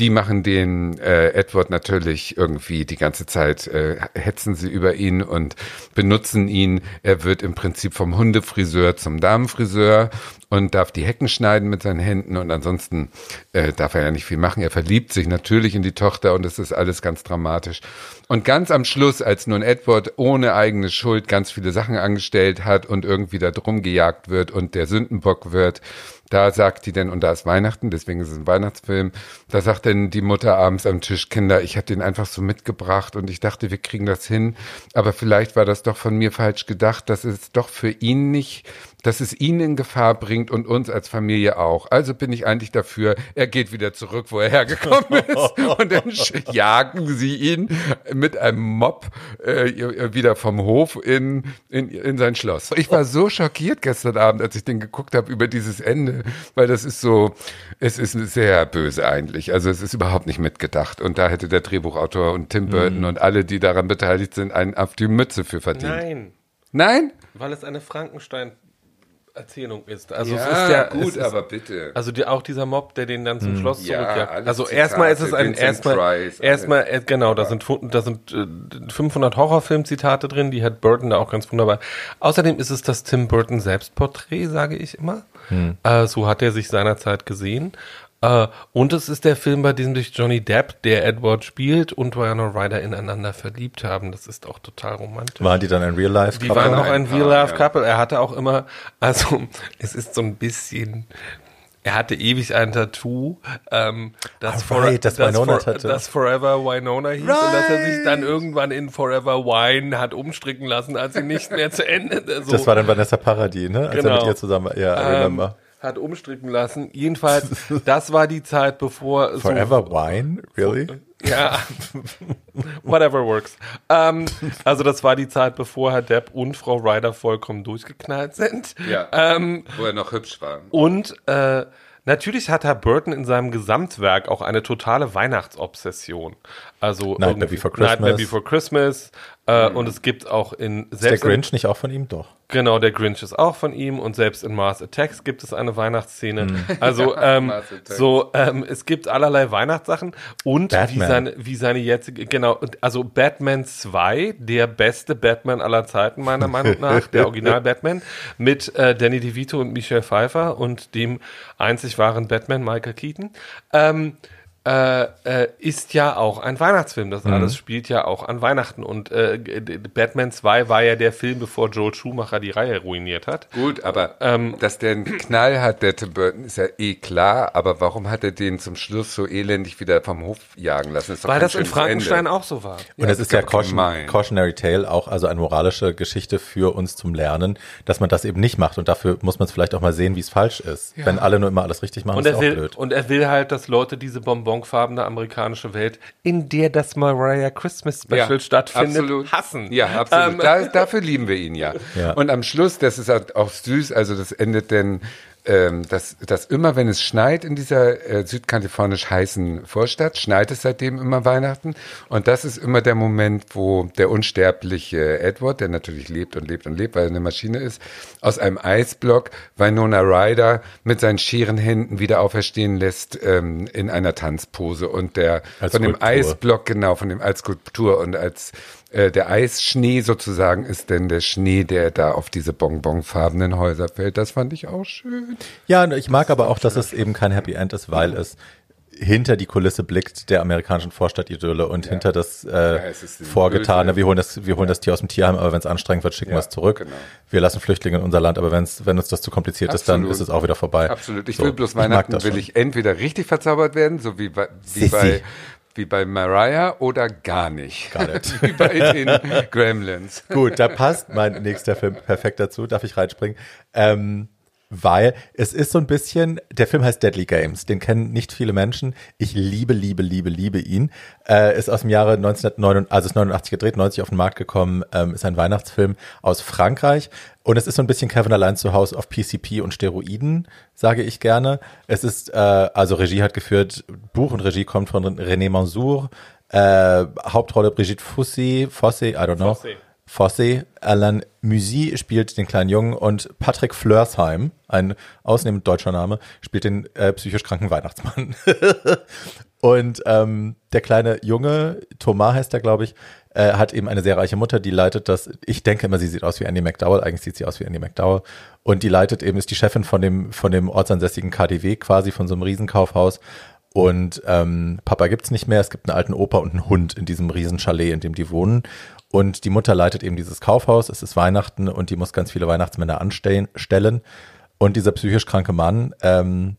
Die machen den äh, Edward natürlich irgendwie die ganze Zeit, äh, hetzen sie über ihn und benutzen ihn. Er wird im Prinzip vom Hundefriseur zum Damenfriseur und darf die Hecken schneiden mit seinen Händen und ansonsten äh, darf er ja nicht viel machen. Er verliebt sich natürlich in die Tochter und es ist alles ganz dramatisch. Und ganz am Schluss, als nun Edward ohne eigene Schuld ganz viele Sachen angestellt hat und irgendwie da drum gejagt wird und der Sündenbock wird, da sagt die denn, und da ist Weihnachten, deswegen ist es ein Weihnachtsfilm, da sagt denn die Mutter abends am Tisch, Kinder, ich habe den einfach so mitgebracht und ich dachte, wir kriegen das hin, aber vielleicht war das doch von mir falsch gedacht, dass es doch für ihn nicht, dass es ihn in Gefahr bringt und uns als Familie auch. Also bin ich eigentlich dafür, er geht wieder zurück, wo er hergekommen ist und dann jagen sie ihn mit einem Mob äh, wieder vom Hof in, in, in sein Schloss. Ich war so schockiert gestern Abend, als ich den geguckt habe über dieses Ende, weil das ist so, es ist sehr böse eigentlich. Also es ist überhaupt nicht mitgedacht. Und da hätte der Drehbuchautor und Tim Burton und alle, die daran beteiligt sind, einen auf die Mütze für verdient. Nein, Nein? weil es eine Frankenstein-Erzählung ist. Also Ja, es ist ja gut, ist, aber bitte. Also die, auch dieser Mob, der den dann zum Schloss Ja, zurückjagt. Also Zitate, erstmal ist es ein erstmal Price, erstmal äh, genau, da sind da sind äh, 500 Horrorfilm-Zitate drin, die hat Burton da auch ganz wunderbar. Außerdem ist es das Tim Burton Selbstporträt, sage ich immer. Äh, so hat er sich seinerzeit gesehen. Äh, und es ist der Film, bei dem sich Johnny Depp, der Edward spielt, und Winona Ryder ineinander verliebt haben. Das ist auch total romantisch. Waren die dann in Real Life? Die waren auch ein ein Paar, Real-Life-Couple. Er hatte auch immer, also es ist so ein bisschen, er hatte ewig ein Tattoo, ähm, das, Ah, right, das Winona-Tattoo. das Forever Winona hieß und dass er sich dann irgendwann in Forever Wine hat umstricken lassen, als sie nicht mehr zu Ende. So, Das war dann Vanessa Paradis, ne? Als er Genau. mit ihr zusammen war. Ja, I ähm, remember. Hat umstricken lassen. Jedenfalls, das war die Zeit, bevor Forever Wine? Really? Ja, whatever works. Ähm, also das war die Zeit, bevor Herr Depp und Frau Ryder vollkommen durchgeknallt sind. Ja. Ähm, Wo er noch hübsch war. und äh, natürlich hat Herr Burton in seinem Gesamtwerk auch eine totale Weihnachtsobsession. Also Nightmare irgendwie- Before Christmas. Nightmare Before Christmas. Äh, Und es gibt auch in Ist der selbst in- Grinch nicht auch von ihm? Doch. Genau, der Grinch ist auch von ihm und selbst in Mars Attacks gibt es eine Weihnachtsszene. Also ähm, Mars Attacks. so, ähm, es gibt allerlei Weihnachtssachen und wie seine, wie seine jetzige, genau, und also Batman 2, der beste Batman aller Zeiten meiner Meinung nach, der Original Batman mit äh, Danny DeVito und Michelle Pfeiffer und dem einzig wahren Batman Michael Keaton. Ähm, äh, äh, ist ja auch ein Weihnachtsfilm. Das alles spielt ja auch an Weihnachten. Und äh, Batman 2 war ja der Film, bevor Joel Schumacher die Reihe ruiniert hat. Gut, aber Ähm, dass der einen Knall hat, der Tim Burton, ist ja eh klar. Aber warum hat er den zum Schluss so elendig wieder vom Hof jagen lassen? Weil das in Frankenstein Ende. auch so war. Und es das ist ja ist aber Caution. Cautionary Tale auch, also eine moralische Geschichte für uns zum Lernen, dass man das eben nicht macht. Und dafür muss man es vielleicht auch mal sehen, wie es falsch ist. Wenn alle nur immer alles richtig machen, Und ist er, auch will, blöd. und er will halt, dass Leute diese bonbonfarbene amerikanische Welt, in der das Mariah Christmas Special stattfindet, absolut. hassen. Ja, absolut. Ähm, da, dafür lieben wir ihn ja. Ja. Und am Schluss, das ist halt auch süß, also das endet denn, ähm, dass, dass immer, wenn es schneit in dieser äh, südkalifornisch heißen Vorstadt, schneit es seitdem immer Weihnachten. Und das ist immer der Moment, wo der unsterbliche Edward, der natürlich lebt und lebt und lebt, weil er eine Maschine ist, aus einem Eisblock Winona Ryder mit seinen scheren Händen wieder auferstehen lässt ähm, in einer Tanzpose. Und der Als von dem Skulptur. Eis Block, genau, von dem als Skulptur und als äh, der Eisschnee sozusagen ist denn der Schnee, der da auf diese bonbonfarbenen Häuser fällt. Das fand ich auch schön. Ja, ich mag aber auch, dass es eben kein Happy End ist, weil es hinter die Kulisse blickt der amerikanischen Vorstadtidylle und hinter das äh, die Vorgetane. böse- Wir holen das, wir holen das Tier aus dem Tierheim, aber wenn es anstrengend wird, schicken Ja, wir es zurück. genau. Wir lassen Flüchtlinge in unser Land, aber wenn's, wenn uns das zu kompliziert ist, dann Absolut. ist es auch wieder vorbei. Absolut. Ich So, will bloß Weihnachten, das will schon. ich entweder richtig verzaubert werden, so wie bei, wie Sissi. bei, wie bei Mariah oder gar nicht. Gar nicht. wie bei den Gremlins. Gut, da passt mein nächster Film perfekt dazu. Darf ich reinspringen? Ähm, weil es ist so ein bisschen, der Film heißt Deadly Games, den kennen nicht viele Menschen. Ich liebe, liebe, liebe, liebe ihn. Äh, ist aus dem Jahre 1989, also ist 89 gedreht, 90 auf den Markt gekommen, ähm, ist ein Weihnachtsfilm aus Frankreich. Und es ist so ein bisschen Kevin allein zu Hause auf PCP und Steroiden, sage ich gerne. Es ist, äh, also Regie hat geführt, Buch und Regie kommt von René Mansour, äh, Hauptrolle Brigitte Fossey, Fossey, I don't know. Fossey. Fossey, Alain Musy spielt den kleinen Jungen und Patrick Flörsheim, ein ausnehmend deutscher Name, spielt den äh, psychisch kranken Weihnachtsmann. und ähm, der kleine Junge, Thomas heißt er, glaube ich, äh, hat eben eine sehr reiche Mutter, die leitet das, ich denke immer, sie sieht aus wie Andy McDowell, eigentlich sieht sie aus wie Andy McDowell. Und die leitet eben, ist die Chefin von dem, von dem ortsansässigen KDW quasi, von so einem Riesenkaufhaus. Und ähm, Papa gibt's nicht mehr, es gibt einen alten Opa und einen Hund in diesem Riesenchalet, in dem die wohnen. Und die Mutter leitet eben dieses Kaufhaus, es ist Weihnachten und die muss ganz viele Weihnachtsmänner anstellen. Stellen. Und dieser psychisch kranke Mann ähm,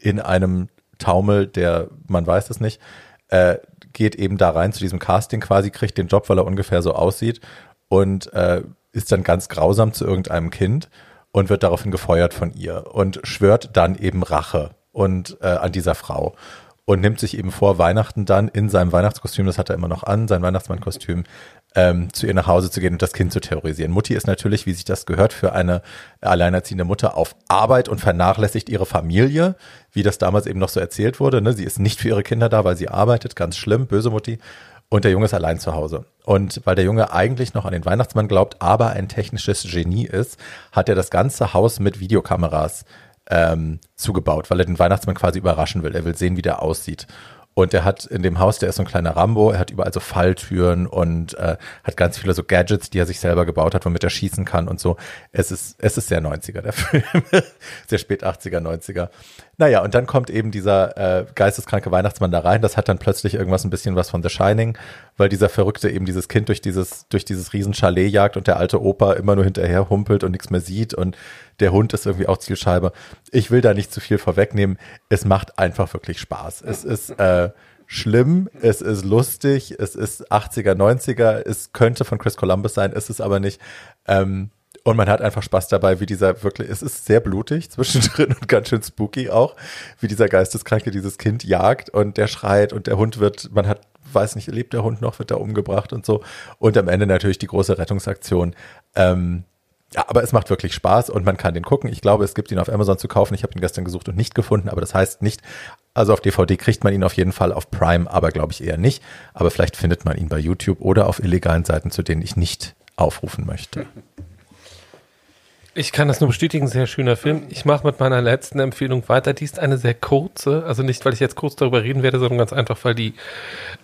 in einem Taumel, der, man weiß es nicht, äh, geht eben da rein zu diesem Casting quasi, kriegt den Job, weil er ungefähr so aussieht und äh, ist dann ganz grausam zu irgendeinem Kind und wird daraufhin gefeuert von ihr und schwört dann eben Rache und äh, an dieser Frau und nimmt sich eben vor, Weihnachten dann in seinem Weihnachtskostüm, das hat er immer noch an, sein Weihnachtsmannkostüm, ähm, zu ihr nach Hause zu gehen und das Kind zu terrorisieren. Mutti ist natürlich, wie sich das gehört, für eine alleinerziehende Mutter auf Arbeit und vernachlässigt ihre Familie, wie das damals eben noch so erzählt wurde. Ne? Sie ist nicht für ihre Kinder da, weil sie arbeitet, ganz schlimm, böse Mutti. Und der Junge ist allein zu Hause. Und weil der Junge eigentlich noch an den Weihnachtsmann glaubt, aber ein technisches Genie ist, hat er das ganze Haus mit Videokameras ähm, zugebaut, weil er den Weihnachtsmann quasi überraschen will. Er will sehen, wie der aussieht. Und er hat in dem Haus, der ist so ein kleiner Rambo, er hat überall so Falltüren und äh, hat ganz viele so Gadgets, die er sich selber gebaut hat, womit er schießen kann und so. Es ist, es ist sehr 90er, der Film. sehr spät 80er, 90er. Naja, und dann kommt eben dieser äh, geisteskranke Weihnachtsmann da rein. Das hat dann plötzlich irgendwas ein bisschen was von The Shining, weil dieser Verrückte eben dieses Kind durch dieses, durch dieses riesen Chalet jagt und der alte Opa immer nur hinterher humpelt und nichts mehr sieht und der Hund ist irgendwie auch Zielscheibe. Ich will da nicht zu viel vorwegnehmen. Es macht einfach wirklich Spaß. Es ist äh, schlimm, es ist lustig, es ist 80er, 90er, es könnte von Chris Columbus sein, ist es aber nicht. Ähm, und man hat einfach Spaß dabei, wie dieser wirklich, es ist sehr blutig zwischendrin und ganz schön spooky auch, wie dieser Geisteskranke dieses Kind jagt und der schreit und der Hund wird, man hat, weiß nicht, lebt der Hund noch, wird da umgebracht und so. Und am Ende natürlich die große Rettungsaktion. Ähm, ja, aber es macht wirklich Spaß und man kann den gucken. Ich glaube, es gibt ihn auf Amazon zu kaufen. Ich habe ihn gestern gesucht und nicht gefunden, aber das heißt nicht, also auf DVD kriegt man ihn auf jeden Fall auf Prime, aber glaube ich eher nicht. Aber vielleicht findet man ihn bei YouTube oder auf illegalen Seiten, zu denen ich nicht aufrufen möchte. Ich kann das nur bestätigen, sehr schöner Film. Ich mache mit meiner letzten Empfehlung weiter. Die ist eine sehr kurze, also nicht, weil ich jetzt kurz darüber reden werde, sondern ganz einfach, weil die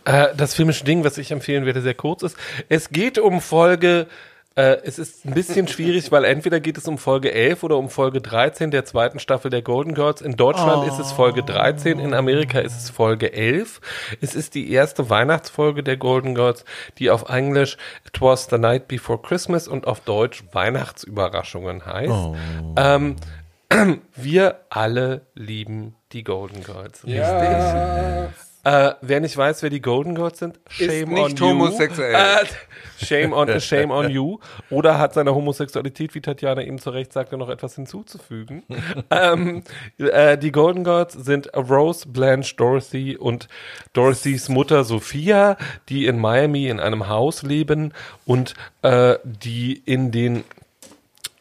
äh, das filmische Ding, was ich empfehlen werde, sehr kurz ist. Es geht um Folge äh, es ist ein bisschen schwierig, weil entweder geht es um Folge 11 oder um Folge 13 der zweiten Staffel der Golden Girls. In Deutschland oh. ist es Folge 13, in Amerika ist es Folge 11. Es ist die erste Weihnachtsfolge der Golden Girls, die auf Englisch It Was the Night Before Christmas und auf Deutsch Weihnachtsüberraschungen heißt. Oh. Ähm, wir alle lieben die Golden Girls. Ja. Äh, wer nicht weiß, wer die Golden Girls sind, shame ist nicht on homosexuell. you. Äh, shame on shame on you. Oder hat seiner Homosexualität, wie Tatjana eben zu Recht sagte, noch etwas hinzuzufügen. ähm, äh, die Golden Girls sind Rose, Blanche, Dorothy und Dorothys Mutter Sophia, die in Miami in einem Haus leben und äh, die in den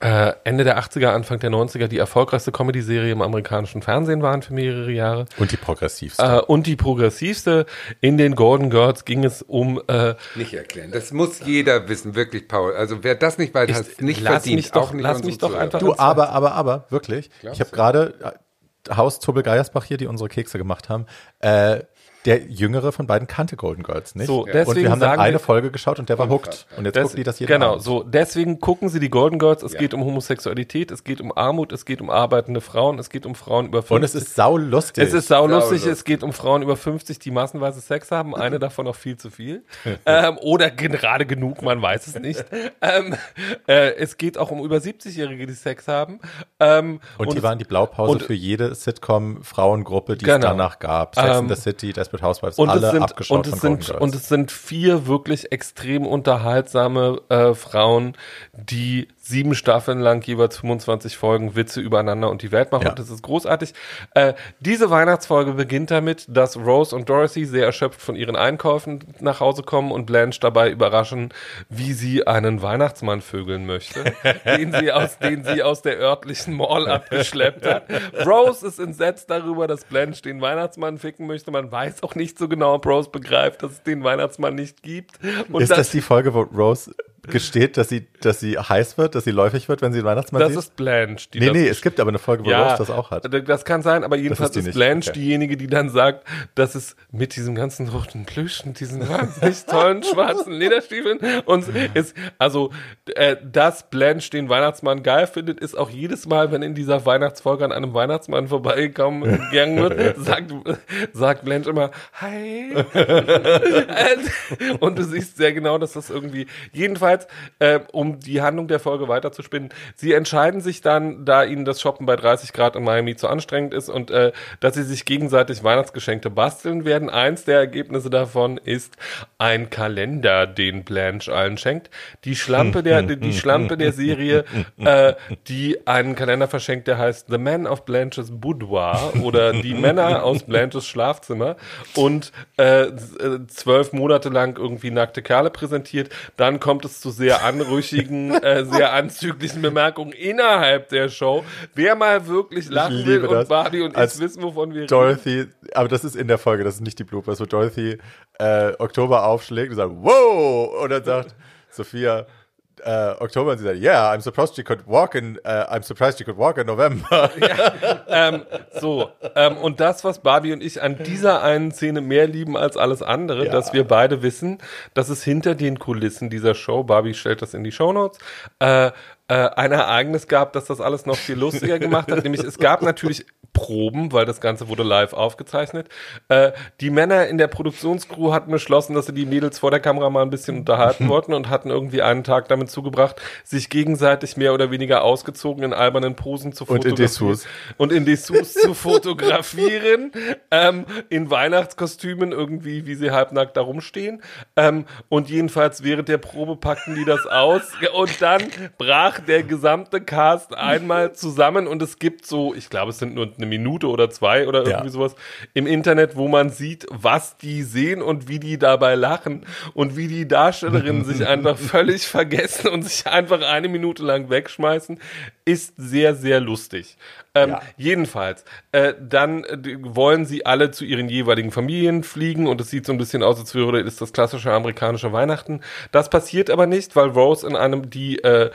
äh, Ende der 80er, Anfang der 90er die erfolgreichste Comedy-Serie im amerikanischen Fernsehen waren für mehrere Jahre. Und die progressivste. Äh, und die progressivste. In den Golden Girls ging es um... Äh, nicht erklären. Das muss jeder wissen, wirklich, Paul. Also wer das nicht weiß, hat es nicht lass verdient. Mich doch, auch nicht lass mich doch einfach... Du, aber, aber, aber, wirklich. Glaubst ich habe gerade... Haus Tobel Geiersbach hier, die unsere Kekse gemacht haben, äh, der jüngere von beiden kannte Golden Girls nicht. So, deswegen und wir haben dann sagen eine wir- Folge geschaut und der war hooked. Und jetzt Des- gucken die das jeden Genau, Abend. so. Deswegen gucken Sie die Golden Girls. Es Ja. geht um Homosexualität, es geht um Armut, es geht um arbeitende Frauen, es geht um Frauen über 50. Und es ist saulustig. Es ist saulustig, Saulustig. es geht um Frauen über 50, die massenweise Sex haben, eine davon auch viel zu viel. ähm, oder gerade genug, man weiß es nicht. ähm, äh, es geht auch um über 70-Jährige, die Sex haben. Ähm, und, die es- waren die Blaupause und- für jede Sitcom-Frauengruppe, die Genau. es danach gab. Sex Ähm, in the City, Desperate Housewives, und alle es sind, abgeschaut und es von sind, Golden Girls. und es sind vier wirklich extrem unterhaltsame äh, Frauen, die sieben Staffeln lang jeweils 25 Folgen Witze übereinander und die Welt machen. Ja. Und das ist großartig. Äh, diese Weihnachtsfolge beginnt damit, dass Rose und Dorothy sehr erschöpft von ihren Einkäufen nach Hause kommen und Blanche dabei überraschen, wie sie einen Weihnachtsmann vögeln möchte, den sie aus, den sie aus der örtlichen Mall abgeschleppt hat. Rose ist entsetzt darüber, dass Blanche den Weihnachtsmann ficken möchte. Man weiß auch nicht so genau, ob Rose begreift, dass es den Weihnachtsmann nicht gibt. Und ist das, die Folge, wo Rose gesteht, dass sie, dass sie heiß wird, dass sie läufig wird, wenn sie den Weihnachtsmann das sieht? ist Blanche. Die nee, das nee, es gibt aber eine Folge, wo Rose das auch hat. Das kann sein, aber jedenfalls ist ist, Blanche okay. diejenige, die dann sagt, dass es mit diesem ganzen roten Plüsch und diesen wahnsinnig tollen schwarzen Lederstiefeln und ist, also, äh, dass Blanche den Weihnachtsmann geil findet, ist auch jedes Mal, wenn in dieser Weihnachtsfolge an einem Weihnachtsmann vorbeigekommen gegangen wird, sagt, sagt Blanche immer, hi. und du siehst sehr genau, dass das irgendwie, jedenfalls, äh, um die Handlung der Folge weiterzuspinnen, sie entscheiden sich dann, da ihnen das Shoppen bei 30 Grad in Miami zu anstrengend ist und äh, dass sie sich gegenseitig Weihnachtsgeschenke basteln werden. Eins der Ergebnisse davon ist ein Kalender, den Blanche allen schenkt. Die Schlampe der, die, die Schlampe der Serie, äh, die einen Kalender verschenkt, der heißt The Man of Blanches Boudoir oder die Männer aus Blanches Schlafzimmer und äh, äh, zwölf Monate lang irgendwie nackte Kerle präsentiert. Dann kommt es zu sehr anrüchigen, äh, sehr anzüglichen Bemerkungen innerhalb der Show. Wer mal wirklich lachen will liebe und das. Barbie und Als ich wissen, wovon wir reden. Dorothy, aber das ist in der Folge, das ist nicht die Bloopers, wo Dorothy äh, Oktober aufschlägt und sagt, wow! Und dann sagt Sophia, äh, Oktober und sie sagt, yeah, I'm surprised you could walk in, äh, I'm surprised you could walk in November. ähm, so, ähm, und das, was Barbie und ich an dieser einen Szene mehr lieben als alles andere, Ja. dass wir beide wissen, dass es hinter den Kulissen dieser Show, Barbie stellt das in die Shownotes, äh, äh, ein Ereignis gab, das das alles noch viel lustiger gemacht hat. Nämlich es gab natürlich Proben, weil das Ganze wurde live aufgezeichnet. Äh, die Männer in der Produktionscrew hatten beschlossen, dass sie die Mädels vor der Kamera mal ein bisschen unterhalten wollten und hatten irgendwie einen Tag damit zugebracht, sich gegenseitig mehr oder weniger ausgezogen in albernen Posen zu Und in fotografieren. Dessous. Und in Dessous zu fotografieren, ähm, in Weihnachtskostümen irgendwie, wie sie halbnackt da rumstehen. Ähm, und jedenfalls während der Probe packten die das aus und dann brach der gesamte Cast einmal zusammen und es gibt so, ich glaube, es sind nur eine Minute oder zwei oder irgendwie Ja. sowas im Internet, wo man sieht, was die sehen und wie die dabei lachen und wie die Darstellerinnen sich einfach völlig vergessen und sich einfach eine Minute lang wegschmeißen, ist sehr, sehr lustig. Ähm, Ja. Jedenfalls, äh, dann äh, wollen sie alle zu ihren jeweiligen Familien fliegen und es sieht so ein bisschen aus, als wäre das klassische amerikanische Weihnachten. Das passiert aber nicht, weil Rose in einem die äh,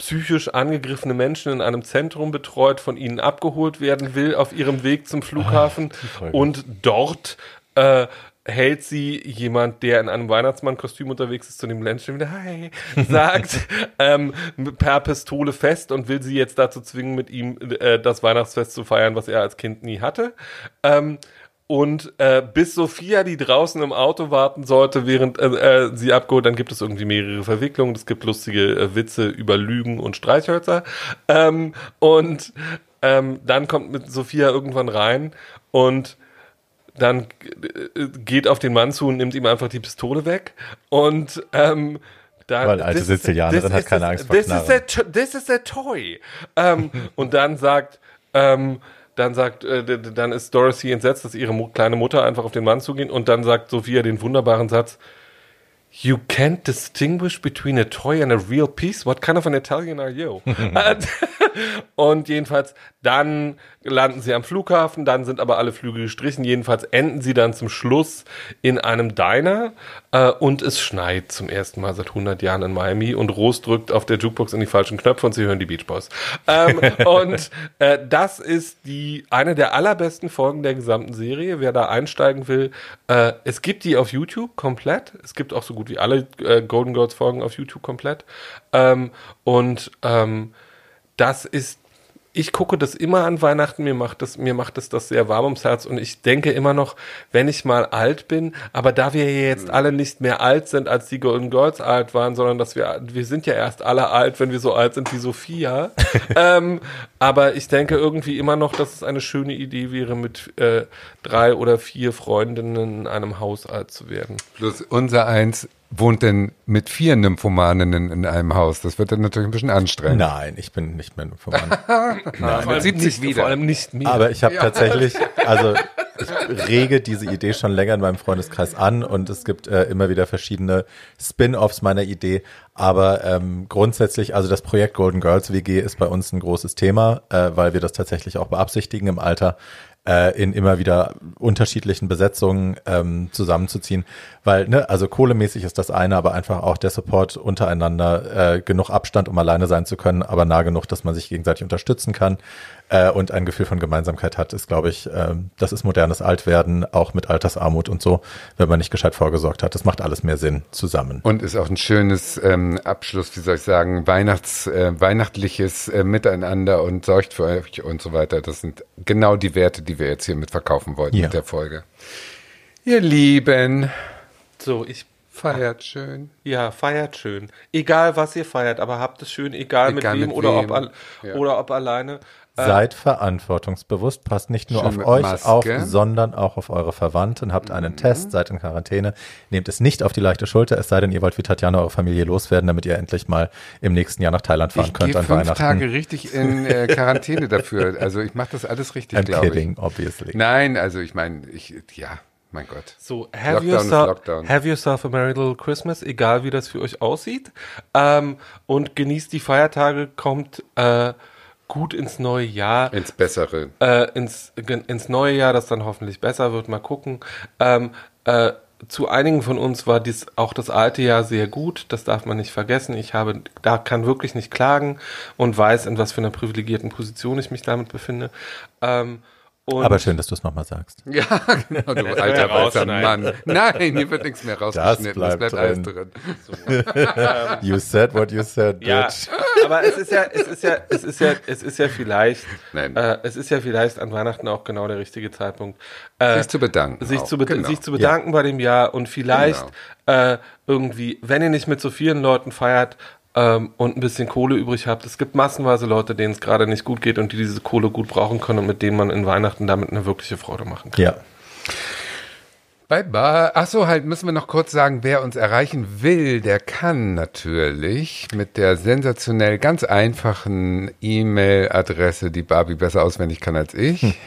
psychisch angegriffene Menschen in einem Zentrum betreut, von ihnen abgeholt werden will auf ihrem Weg zum Flughafen Folge. und dort äh, hält sie jemand, der in einem Weihnachtsmann-Kostüm unterwegs ist, zu dem Menschen wieder Hi, sagt, ähm, per Pistole fest und will sie jetzt dazu zwingen, mit ihm äh, das Weihnachtsfest zu feiern, was er als Kind nie hatte. Ähm, und äh, bis Sophia, die draußen im Auto warten sollte, während äh, äh, sie abgeholt, dann gibt es irgendwie mehrere Verwicklungen. Es gibt lustige äh, Witze über Lügen und Streichhölzer. Ähm, und ähm, dann kommt mit Sophia irgendwann rein und dann äh, geht auf den Mann zu und nimmt ihm einfach die Pistole weg. Und ähm, dann, Weil alte Sizilianerin hat keine Angst vor this is, a, Knarren. this is a toy. ähm, und dann sagt, ähm, dann sagt, äh, dann ist Dorothy entsetzt, dass ihre kleine Mutter einfach auf den Mann zugeht und dann sagt Sophia den wunderbaren Satz, You can't distinguish between a toy and a real piece? What kind of an Italian are you? und jedenfalls, dann landen sie am Flughafen, dann sind aber alle Flüge gestrichen. Jedenfalls enden sie dann zum Schluss in einem Diner äh, und es schneit zum ersten Mal seit 100 Jahren in Miami und Rose drückt auf der Jukebox in die falschen Knöpfe und sie hören die Beach Boys. Ähm, und äh, das ist die eine der allerbesten Folgen der gesamten Serie. Wer da einsteigen will, äh, es gibt die auf YouTube komplett. Es gibt auch so gut wie alle äh, Golden Girls Folgen auf YouTube komplett. Ähm, und ähm, das ist ich gucke das immer an Weihnachten, mir macht das, mir macht das das sehr warm ums Herz und ich denke immer noch, wenn ich mal alt bin, aber da wir ja jetzt alle nicht mehr alt sind, als die Golden Girls alt waren, sondern dass wir, wir sind ja erst alle alt, wenn wir so alt sind wie Sophia. ähm, aber ich denke irgendwie immer noch, dass es eine schöne Idee wäre, mit äh, drei oder vier Freundinnen in einem Haus alt zu werden. Plus unser eins, wohnt denn mit vier Nymphomaninnen in einem Haus? Das wird dann natürlich ein bisschen anstrengend. Nein, ich bin nicht mehr Nymphoman. Nein, Vor allem sieht sich nicht, wieder. Vor allem nicht mir. Aber ich habe tatsächlich, also ich rege diese Idee schon länger in meinem Freundeskreis an und es gibt äh, immer wieder verschiedene Spin-offs meiner Idee. Aber ähm, grundsätzlich, also das Projekt Golden Girls WG ist bei uns ein großes Thema, äh, weil wir das tatsächlich auch beabsichtigen im Alter äh, in immer wieder unterschiedlichen Besetzungen ähm, zusammenzuziehen. Weil, ne, also kohlemäßig ist das eine, aber einfach auch der Support untereinander, äh, genug Abstand, um alleine sein zu können, aber nah genug, dass man sich gegenseitig unterstützen kann äh, und ein Gefühl von Gemeinsamkeit hat, ist, glaube ich, äh, das ist modernes Altwerden, auch mit Altersarmut und so, wenn man nicht gescheit vorgesorgt hat. Das macht alles mehr Sinn zusammen. Und ist auch ein schönes ähm, Abschluss, wie soll ich sagen, Weihnachts, äh, weihnachtliches äh, Miteinander und sorgt für euch und so weiter. Das sind genau die Werte, die wir jetzt hier mit verkaufen wollten Ja. mit der Folge. Ihr Lieben, so, ich feiert schön. Ja, feiert schön. Egal, was ihr feiert, aber habt es schön, egal, Egal mit wem mit oder wem. ob al Ja. oder ob alleine. Äh, Seid verantwortungsbewusst, passt nicht nur Schön auf euch Maske. auf, sondern auch auf eure Verwandten. Habt einen Test, seid in Quarantäne, nehmt es nicht auf die leichte Schulter, es sei denn, ihr wollt wie Tatjana eure Familie loswerden, damit ihr endlich mal im nächsten Jahr nach Thailand fahren Ich könnt gehe an fünf Weihnachten. Tage richtig in äh, Quarantäne dafür. Also ich mache das alles richtig, glaube ich. kidding, obviously. Nein, also ich meine, ich, ja, mein Gott. So, have, yourself, have yourself a merry little Christmas, egal wie das für euch aussieht. Ähm, und genießt die Feiertage, kommt äh, gut ins neue Jahr. Ins Bessere. äh, ins, ins neue Jahr, das dann hoffentlich besser wird. Mal gucken. Ähm, äh, zu einigen von uns war dies auch das alte Jahr sehr gut. Das darf man nicht vergessen. Ich habe, da kann wirklich nicht klagen und weiß, in was für einer privilegierten Position ich mich damit befinde. Ähm, und Aber schön, dass du es nochmal sagst. Ja, genau, du alter weißer. Mann. Nein, hier wird nichts mehr rausgeschnitten. bleibt das bleibt drin. alles drin. You said what you said, Ja, bitch. aber es ist ja, es ist ja, es ist ja, es ist ja vielleicht, Nein. äh, es ist ja vielleicht an Weihnachten auch genau der richtige Zeitpunkt, äh, Sich zu bedanken. sich, auch. zu, be genau. sich zu bedanken bei dem Jahr und vielleicht äh, irgendwie, wenn ihr nicht mit so vielen Leuten feiert ähm, und ein bisschen Kohle übrig habt, es gibt massenweise Leute, denen es gerade nicht gut geht und die diese Kohle gut brauchen können und mit denen man in Weihnachten damit eine wirkliche Freude machen kann. Ja. Bye bye. Ach so, halt müssen wir noch kurz sagen, wer uns erreichen will, der kann natürlich mit der sensationell ganz einfachen E-Mail-Adresse, die Barbie besser auswendig kann als ich.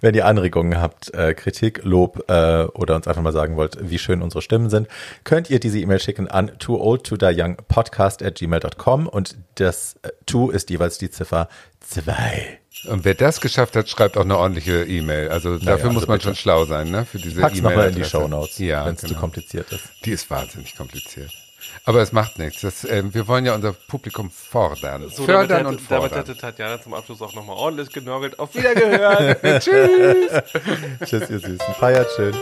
Wenn ihr Anregungen habt, äh, Kritik, Lob äh, oder uns einfach mal sagen wollt, wie schön unsere Stimmen sind, könnt ihr diese E-Mail schicken an too at gmail.com und das äh, to ist jeweils die Ziffer 2. Und wer das geschafft hat, schreibt auch eine ordentliche E-Mail. Also dafür also muss man bitte. schon schlau sein, ne? Für diese Pack's nochmal in die. Shownotes, ja, wenn es zu genau. kompliziert ist. Die ist wahnsinnig kompliziert. Aber es macht nichts. Das, äh, wir wollen ja unser Publikum fordern. So, Fördern damit, und hätte, damit fordern. hätte Tatjana zum Abschluss auch nochmal ordentlich genörgelt. Auf Wiedergehört. Tschüss. Tschüss, ihr Süßen. Feiert schön.